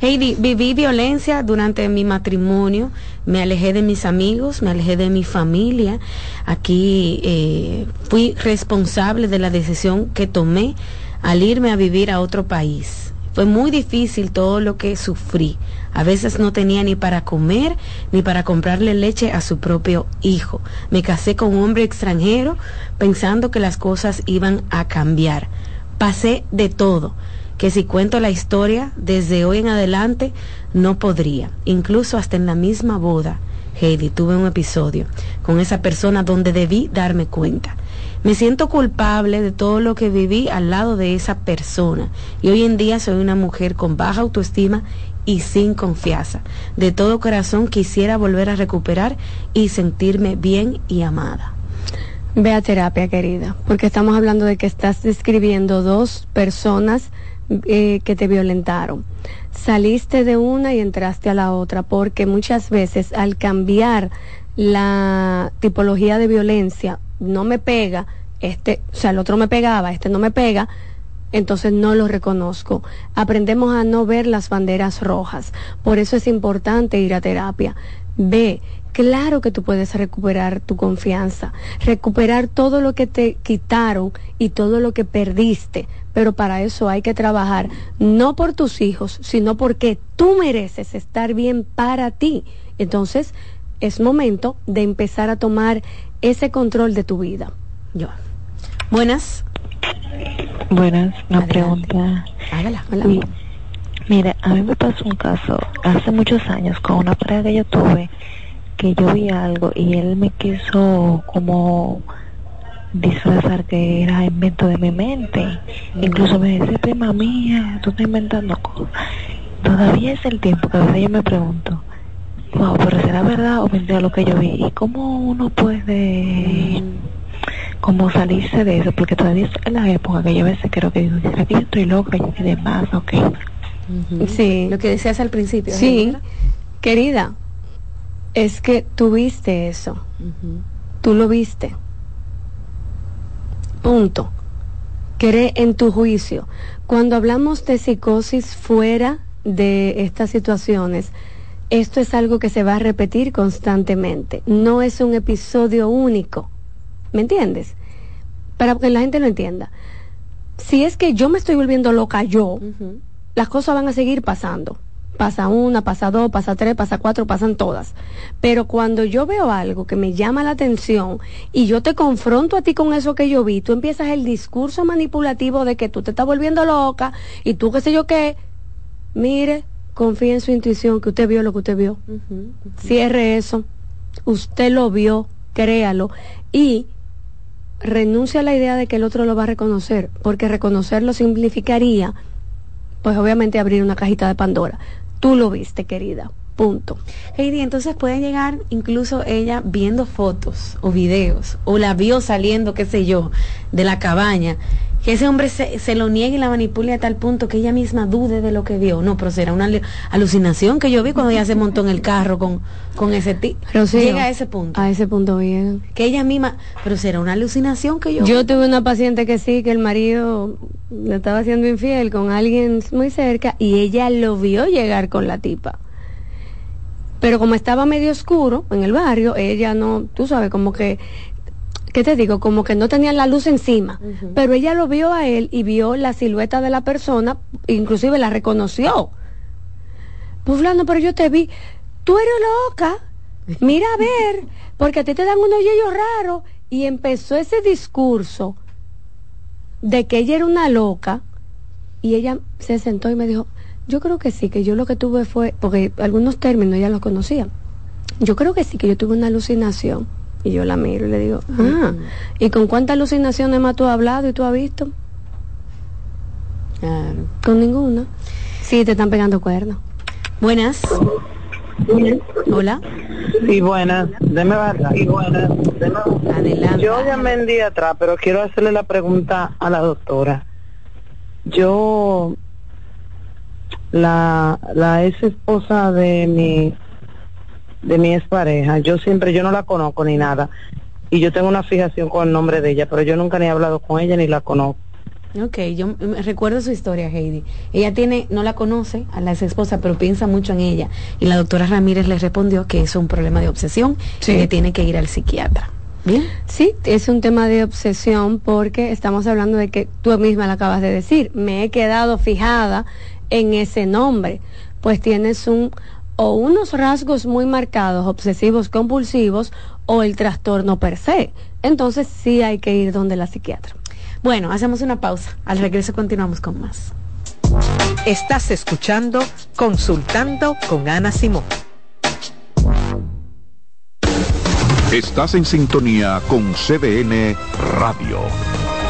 Heidi, viví violencia durante mi matrimonio, me alejé de mis amigos, me alejé de mi familia. Aquí eh, fui responsable de la decisión que tomé al irme a vivir a otro país. Fue muy difícil todo lo que sufrí. A veces no tenía ni para comer ni para comprarle leche a su propio hijo. Me casé con un hombre extranjero pensando que las cosas iban a cambiar. Pasé de todo que si cuento la historia desde hoy en adelante no podría. Incluso hasta en la misma boda, Heidi, tuve un episodio con esa persona donde debí darme cuenta. Me siento culpable de todo lo que viví al lado de esa persona y hoy en día soy una mujer con baja autoestima y sin confianza. De todo corazón quisiera volver a recuperar y sentirme bien y amada. Ve a terapia, querida, porque estamos hablando de que estás describiendo dos personas eh, que te violentaron. Saliste de una y entraste a la otra, porque muchas veces al cambiar la tipología de violencia, no me pega, este, o sea, el otro me pegaba, este no me pega, entonces no lo reconozco. Aprendemos a no ver las banderas rojas. Por eso es importante ir a terapia. Ve, claro que tú puedes recuperar tu confianza, recuperar todo lo que te quitaron y todo lo que perdiste, pero para eso hay que trabajar, no por tus hijos, sino porque tú mereces estar bien para ti. Entonces, es momento de empezar a tomar ese control de tu vida. Yo. Buenas. Buenas, una pregunta. Hágala, Mira, a mí me pasó un caso hace muchos años con una pareja que yo tuve que yo vi algo y él me quiso como disfrazar que era invento de mi mente. Incluso me dice, prima mía, tú estás inventando cosas. Todavía es el tiempo que a veces yo me pregunto, wow, pero será verdad o mentira lo que yo vi. ¿Y cómo uno puede como salirse de eso? Porque todavía es la época que yo a veces creo que digo, ¿será que yo estoy loca? ¿Yo más o qué? Sí, lo que decías al principio. Sí, querida, es que tú viste eso. Tú lo viste. Punto. Cree en tu juicio. Cuando hablamos de psicosis fuera de estas situaciones, esto es algo que se va a repetir constantemente. No es un episodio único. ¿Me entiendes? Para que la gente lo entienda. Si es que yo me estoy volviendo loca yo, las cosas van a seguir pasando pasa una, pasa dos, pasa tres, pasa cuatro, pasan todas. Pero cuando yo veo algo que me llama la atención y yo te confronto a ti con eso que yo vi, tú empiezas el discurso manipulativo de que tú te estás volviendo loca y tú qué sé yo qué. Mire, confíe en su intuición, que usted vio lo que usted vio. Cierre eso. Usted lo vio, créalo. Y renuncia a la idea de que el otro lo va a reconocer, porque reconocerlo significaría, pues obviamente abrir una cajita de Pandora tú lo viste, querida. Punto. Heidi, entonces puede llegar incluso ella viendo fotos o videos, o la vio saliendo, qué sé yo, de la cabaña, que ese hombre se, se lo niegue y la manipule a tal punto que ella misma dude de lo que vio. No, pero será una alucinación que yo vi cuando ella se montó en el carro con, con ese tipo. Llega a ese punto. A ese punto bien. Que ella misma, pero será una alucinación que yo... Yo tuve una paciente que sí, que el marido le estaba haciendo infiel con alguien muy cerca y ella lo vio llegar con la tipa. Pero como estaba medio oscuro en el barrio, ella no, tú sabes, como que, ¿qué te digo? Como que no tenía la luz encima. Pero ella lo vio a él y vio la silueta de la persona, inclusive la reconoció. Pues pero yo te vi, tú eres loca, mira a ver, porque a ti te dan unos yellos raros. Y empezó ese discurso de que ella era una loca y ella se sentó y me dijo, yo creo que sí, que yo lo que tuve fue, porque algunos términos ya los conocía, yo creo que sí, que yo tuve una alucinación. Y yo la miro y le digo, ah, ¿y con cuántas alucinaciones más tú has hablado y tú has visto? Con ninguna. Sí, te están pegando cuernos. Buenas. Hola. Sí, buenas. Deme Sí, buenas. Adelante. Yo ya me vendí atrás, pero quiero hacerle la pregunta a la doctora. Yo, la, la ex esposa de mi, de mi expareja, yo siempre, yo no la conozco ni nada. Y yo tengo una fijación con el nombre de ella, pero yo nunca ni he hablado con ella ni la conozco. Ok, yo recuerdo su historia, Heidi. Ella tiene, no la conoce a la ex esposa, pero piensa mucho en ella. Y la doctora Ramírez le respondió que es un problema de obsesión y que tiene que ir al psiquiatra. Bien. Sí, es un tema de obsesión porque estamos hablando de que tú misma la acabas de decir, me he quedado fijada en ese nombre, pues tienes un o unos rasgos muy marcados, obsesivos compulsivos o el trastorno per se. Entonces sí hay que ir donde la psiquiatra. Bueno, hacemos una pausa. Al regreso continuamos con más. Estás escuchando Consultando con Ana Simón. Estás en sintonía con CDN Radio.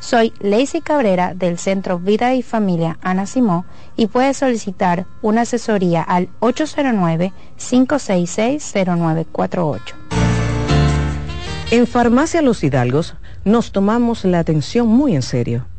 Soy Lacey Cabrera del Centro Vida y Familia Ana Simó y puedes solicitar una asesoría al 809-566-0948. En Farmacia Los Hidalgos nos tomamos la atención muy en serio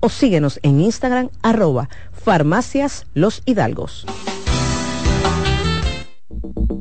o síguenos en Instagram arroba farmacias los hidalgos.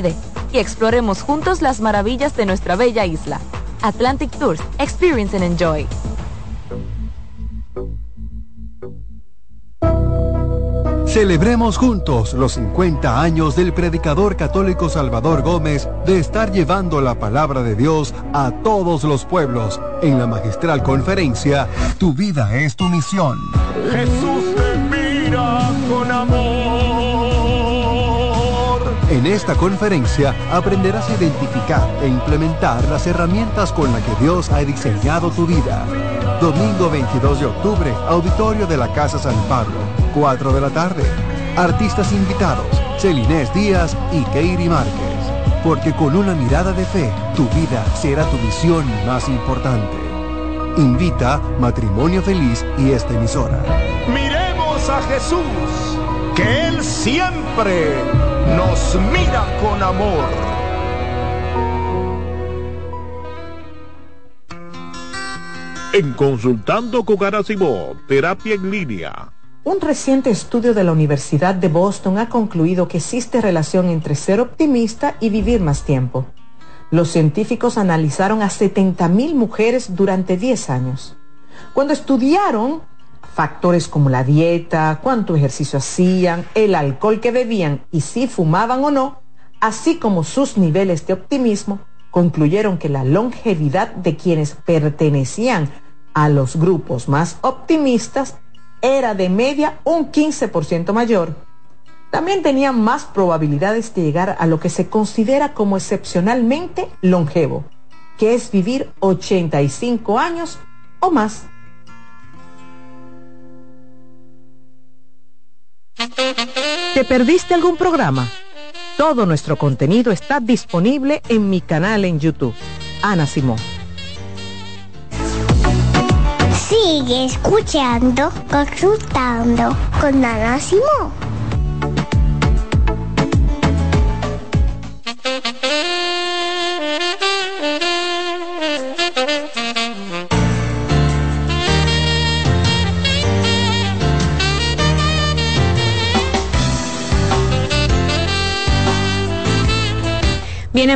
RD y exploremos juntos las maravillas de nuestra bella isla. Atlantic Tours, Experience and Enjoy. Celebremos juntos los 50 años del predicador católico Salvador Gómez de estar llevando la palabra de Dios a todos los pueblos en la magistral conferencia Tu vida es tu misión. Jesús te mira con amor. En esta conferencia aprenderás a identificar e implementar las herramientas con las que Dios ha diseñado tu vida. Domingo 22 de octubre, auditorio de la Casa San Pablo 4 de la tarde. Artistas invitados, Celinés Díaz y Keiri Márquez. Porque con una mirada de fe, tu vida será tu visión más importante. Invita Matrimonio Feliz y esta emisora. Miremos a Jesús, que Él siempre nos mira con amor. En Consultando con Garacimo, Terapia en Línea un reciente estudio de la Universidad de Boston ha concluido que existe relación entre ser optimista y vivir más tiempo. Los científicos analizaron a 70.000 mujeres durante 10 años. Cuando estudiaron factores como la dieta, cuánto ejercicio hacían, el alcohol que bebían y si fumaban o no, así como sus niveles de optimismo, concluyeron que la longevidad de quienes pertenecían a los grupos más optimistas era de media un 15% mayor. También tenían más probabilidades de llegar a lo que se considera como excepcionalmente longevo, que es vivir 85 años o más. ¿Te perdiste algún programa? Todo nuestro contenido está disponible en mi canal en YouTube. Ana Simón. Sigue escuchando, consultando con Ana Simón.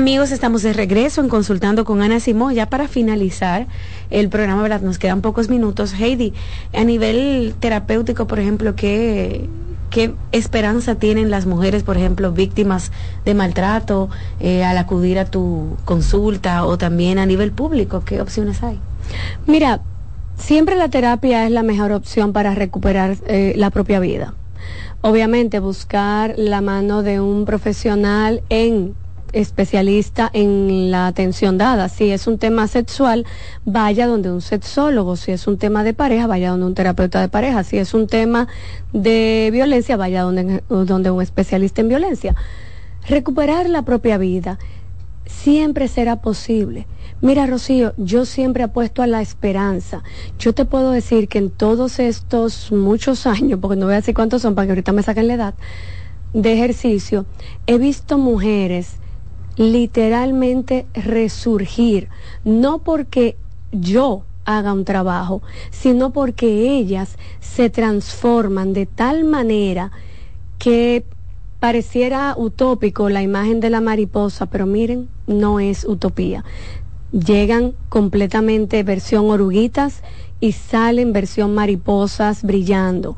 Amigos, estamos de regreso en Consultando con Ana Simón. Ya para finalizar el programa, ¿verdad? Nos quedan pocos minutos. Heidi, a nivel terapéutico, por ejemplo, ¿qué, qué esperanza tienen las mujeres, por ejemplo, víctimas de maltrato eh, al acudir a tu consulta o también a nivel público? ¿Qué opciones hay? Mira, Siempre la terapia es la mejor opción para recuperar eh, la propia vida. Obviamente buscar la mano de un profesional en especialista en la atención dada. Si es un tema sexual, vaya donde un sexólogo. Si es un tema de pareja, vaya donde un terapeuta de pareja. Si es un tema de violencia, vaya donde, donde un especialista en violencia. Recuperar la propia vida siempre será posible. Mira, Rocío, yo siempre apuesto a la esperanza. Yo te puedo decir que en todos estos muchos años, porque no voy a decir cuántos son para que ahorita me saquen la edad, de ejercicio, he visto mujeres literalmente resurgir, no porque yo haga un trabajo, sino porque ellas se transforman de tal manera que pareciera utópico la imagen de la mariposa, pero miren, no es utopía llegan completamente versión oruguitas y salen versión mariposas brillando.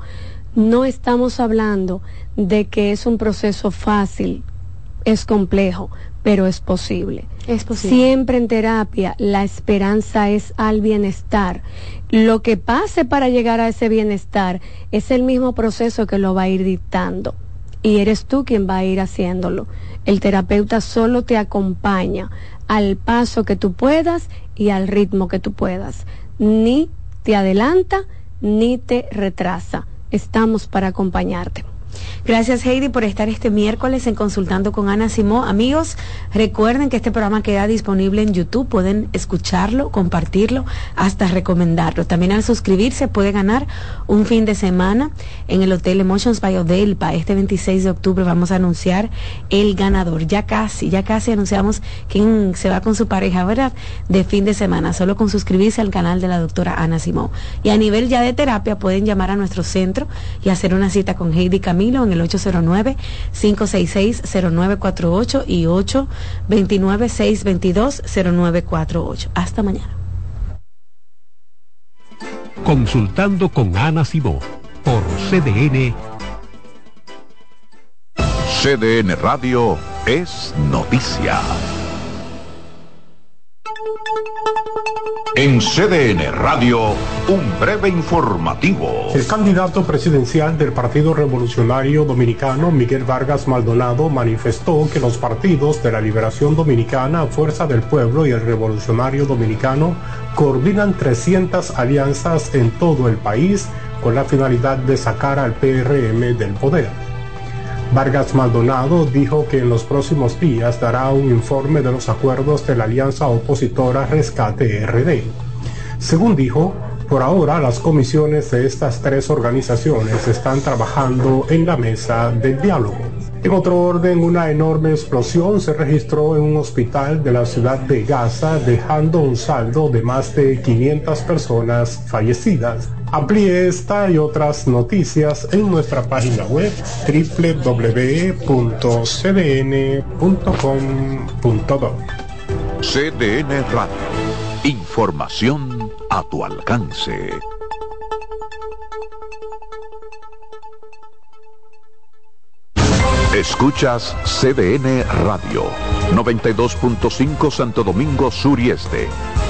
No estamos hablando de que es un proceso fácil, es complejo, pero es posible. Es posible. Siempre en terapia la esperanza es al bienestar. Lo que pase para llegar a ese bienestar es el mismo proceso que lo va a ir dictando. Y eres tú quien va a ir haciéndolo. El terapeuta solo te acompaña al paso que tú puedas y al ritmo que tú puedas. Ni te adelanta ni te retrasa. Estamos para acompañarte. Gracias Heidi por estar este miércoles en Consultando con Ana Simó. Amigos, recuerden que este programa queda disponible en YouTube. Pueden escucharlo, compartirlo, hasta recomendarlo. También al suscribirse puede ganar un fin de semana en el Hotel Emotions by Odelpa. Este 26 de octubre vamos a anunciar el ganador. Ya casi, ya casi anunciamos quién se va con su pareja, ¿verdad? De fin de semana, solo con suscribirse al canal de la doctora Ana Simó. Y a nivel ya de terapia pueden llamar a nuestro centro y hacer una cita con Heidi Camilo en el 809-566-0948 y 829-622-0948. Hasta mañana. Consultando con Ana Simó por CDN. CDN Radio es noticia. En CDN Radio, un breve informativo. El candidato presidencial del Partido Revolucionario Dominicano, Miguel Vargas Maldonado, manifestó que los partidos de la Liberación Dominicana, Fuerza del Pueblo y el Revolucionario Dominicano coordinan 300 alianzas en todo el país con la finalidad de sacar al PRM del poder. Vargas Maldonado dijo que en los próximos días dará un informe de los acuerdos de la alianza opositora Rescate RD. Según dijo, por ahora las comisiones de estas tres organizaciones están trabajando en la mesa del diálogo. En otro orden, una enorme explosión se registró en un hospital de la ciudad de Gaza, dejando un saldo de más de 500 personas fallecidas. Amplíe esta y otras noticias en nuestra página web www.cdn.com.do. CDN Radio. Información a tu alcance. Escuchas CDN Radio, 92.5 Santo Domingo Sur y Este,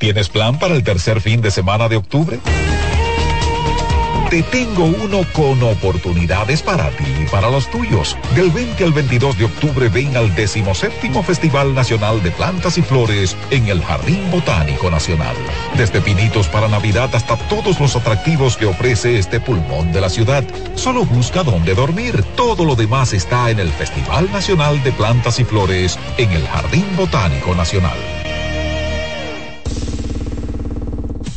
¿Tienes plan para el tercer fin de semana de octubre? Te tengo uno con oportunidades para ti y para los tuyos. Del 20 al 22 de octubre ven al 17 Festival Nacional de Plantas y Flores en el Jardín Botánico Nacional. Desde pinitos para Navidad hasta todos los atractivos que ofrece este pulmón de la ciudad. Solo busca dónde dormir. Todo lo demás está en el Festival Nacional de Plantas y Flores en el Jardín Botánico Nacional.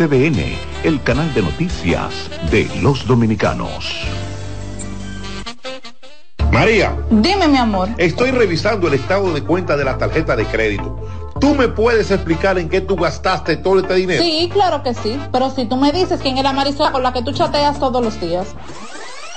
CDN, el canal de noticias de los dominicanos. María. Dime, mi amor. Estoy revisando el estado de cuenta de la tarjeta de crédito. ¿Tú me puedes explicar en qué tú gastaste todo este dinero? Sí, claro que sí. Pero si tú me dices quién es la Marisol con la que tú chateas todos los días.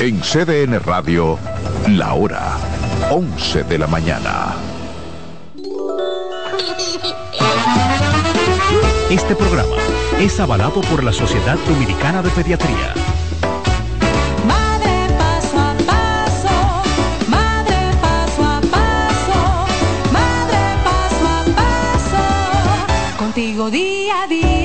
En CDN Radio, la hora 11 de la mañana. Este programa es avalado por la Sociedad Dominicana de Pediatría. Madre paso a paso, madre paso a paso, madre paso a paso, contigo día a día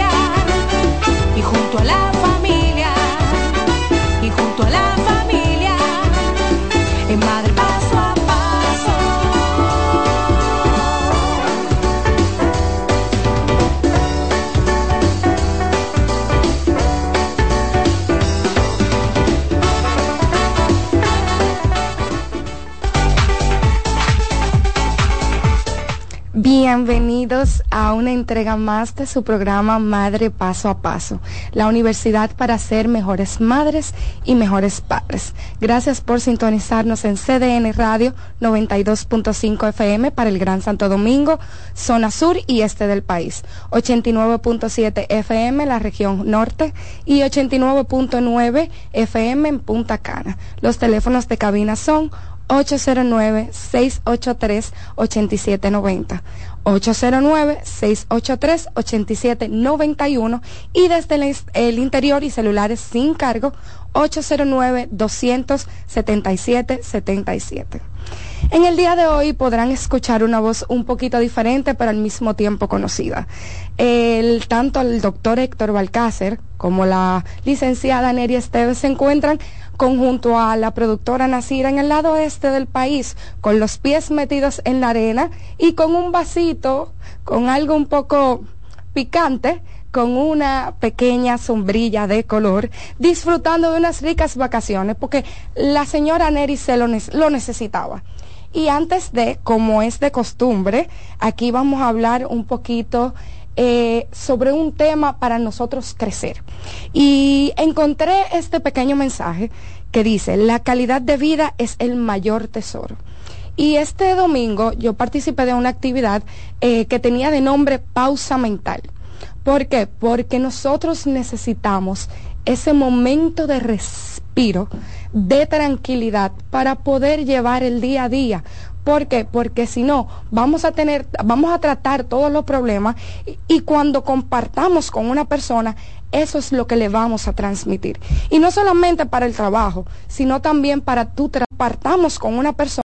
Bienvenidos a una entrega más de su programa Madre Paso a Paso, la universidad para ser mejores madres y mejores padres. Gracias por sintonizarnos en CDN Radio 92.5 FM para el Gran Santo Domingo, zona sur y este del país, 89.7 FM la región norte y 89.9 FM en Punta Cana. Los teléfonos de cabina son 809-683-8790. 809-683-8791 y desde el, interior y celulares sin cargo 809-277-77. En el día de hoy podrán escuchar una voz un poquito diferente, pero al mismo tiempo conocida. El, tanto el doctor Héctor Balcácer como la licenciada Neri Esteves se encuentran conjunto a la productora Nacira en el lado este del país, con los pies metidos en la arena y con un vasito, con algo un poco picante, con una pequeña sombrilla de color, disfrutando de unas ricas vacaciones, porque la señora Neri se lo necesitaba. Y antes de, como es de costumbre, aquí vamos a hablar un poquito eh, sobre un tema para nosotros crecer. Y encontré este pequeño mensaje que dice, la calidad de vida es el mayor tesoro. Y este domingo yo participé de una actividad eh, que tenía de nombre pausa mental. ¿Por qué? Porque nosotros necesitamos ese momento de respiro, de tranquilidad para poder llevar el día a día. ¿Por qué? Porque si no, vamos a tener, vamos a tratar todos los problemas y, y, cuando compartamos con una persona, eso es lo que le vamos a transmitir. Y no solamente para el trabajo, sino también para tú compartamos con una persona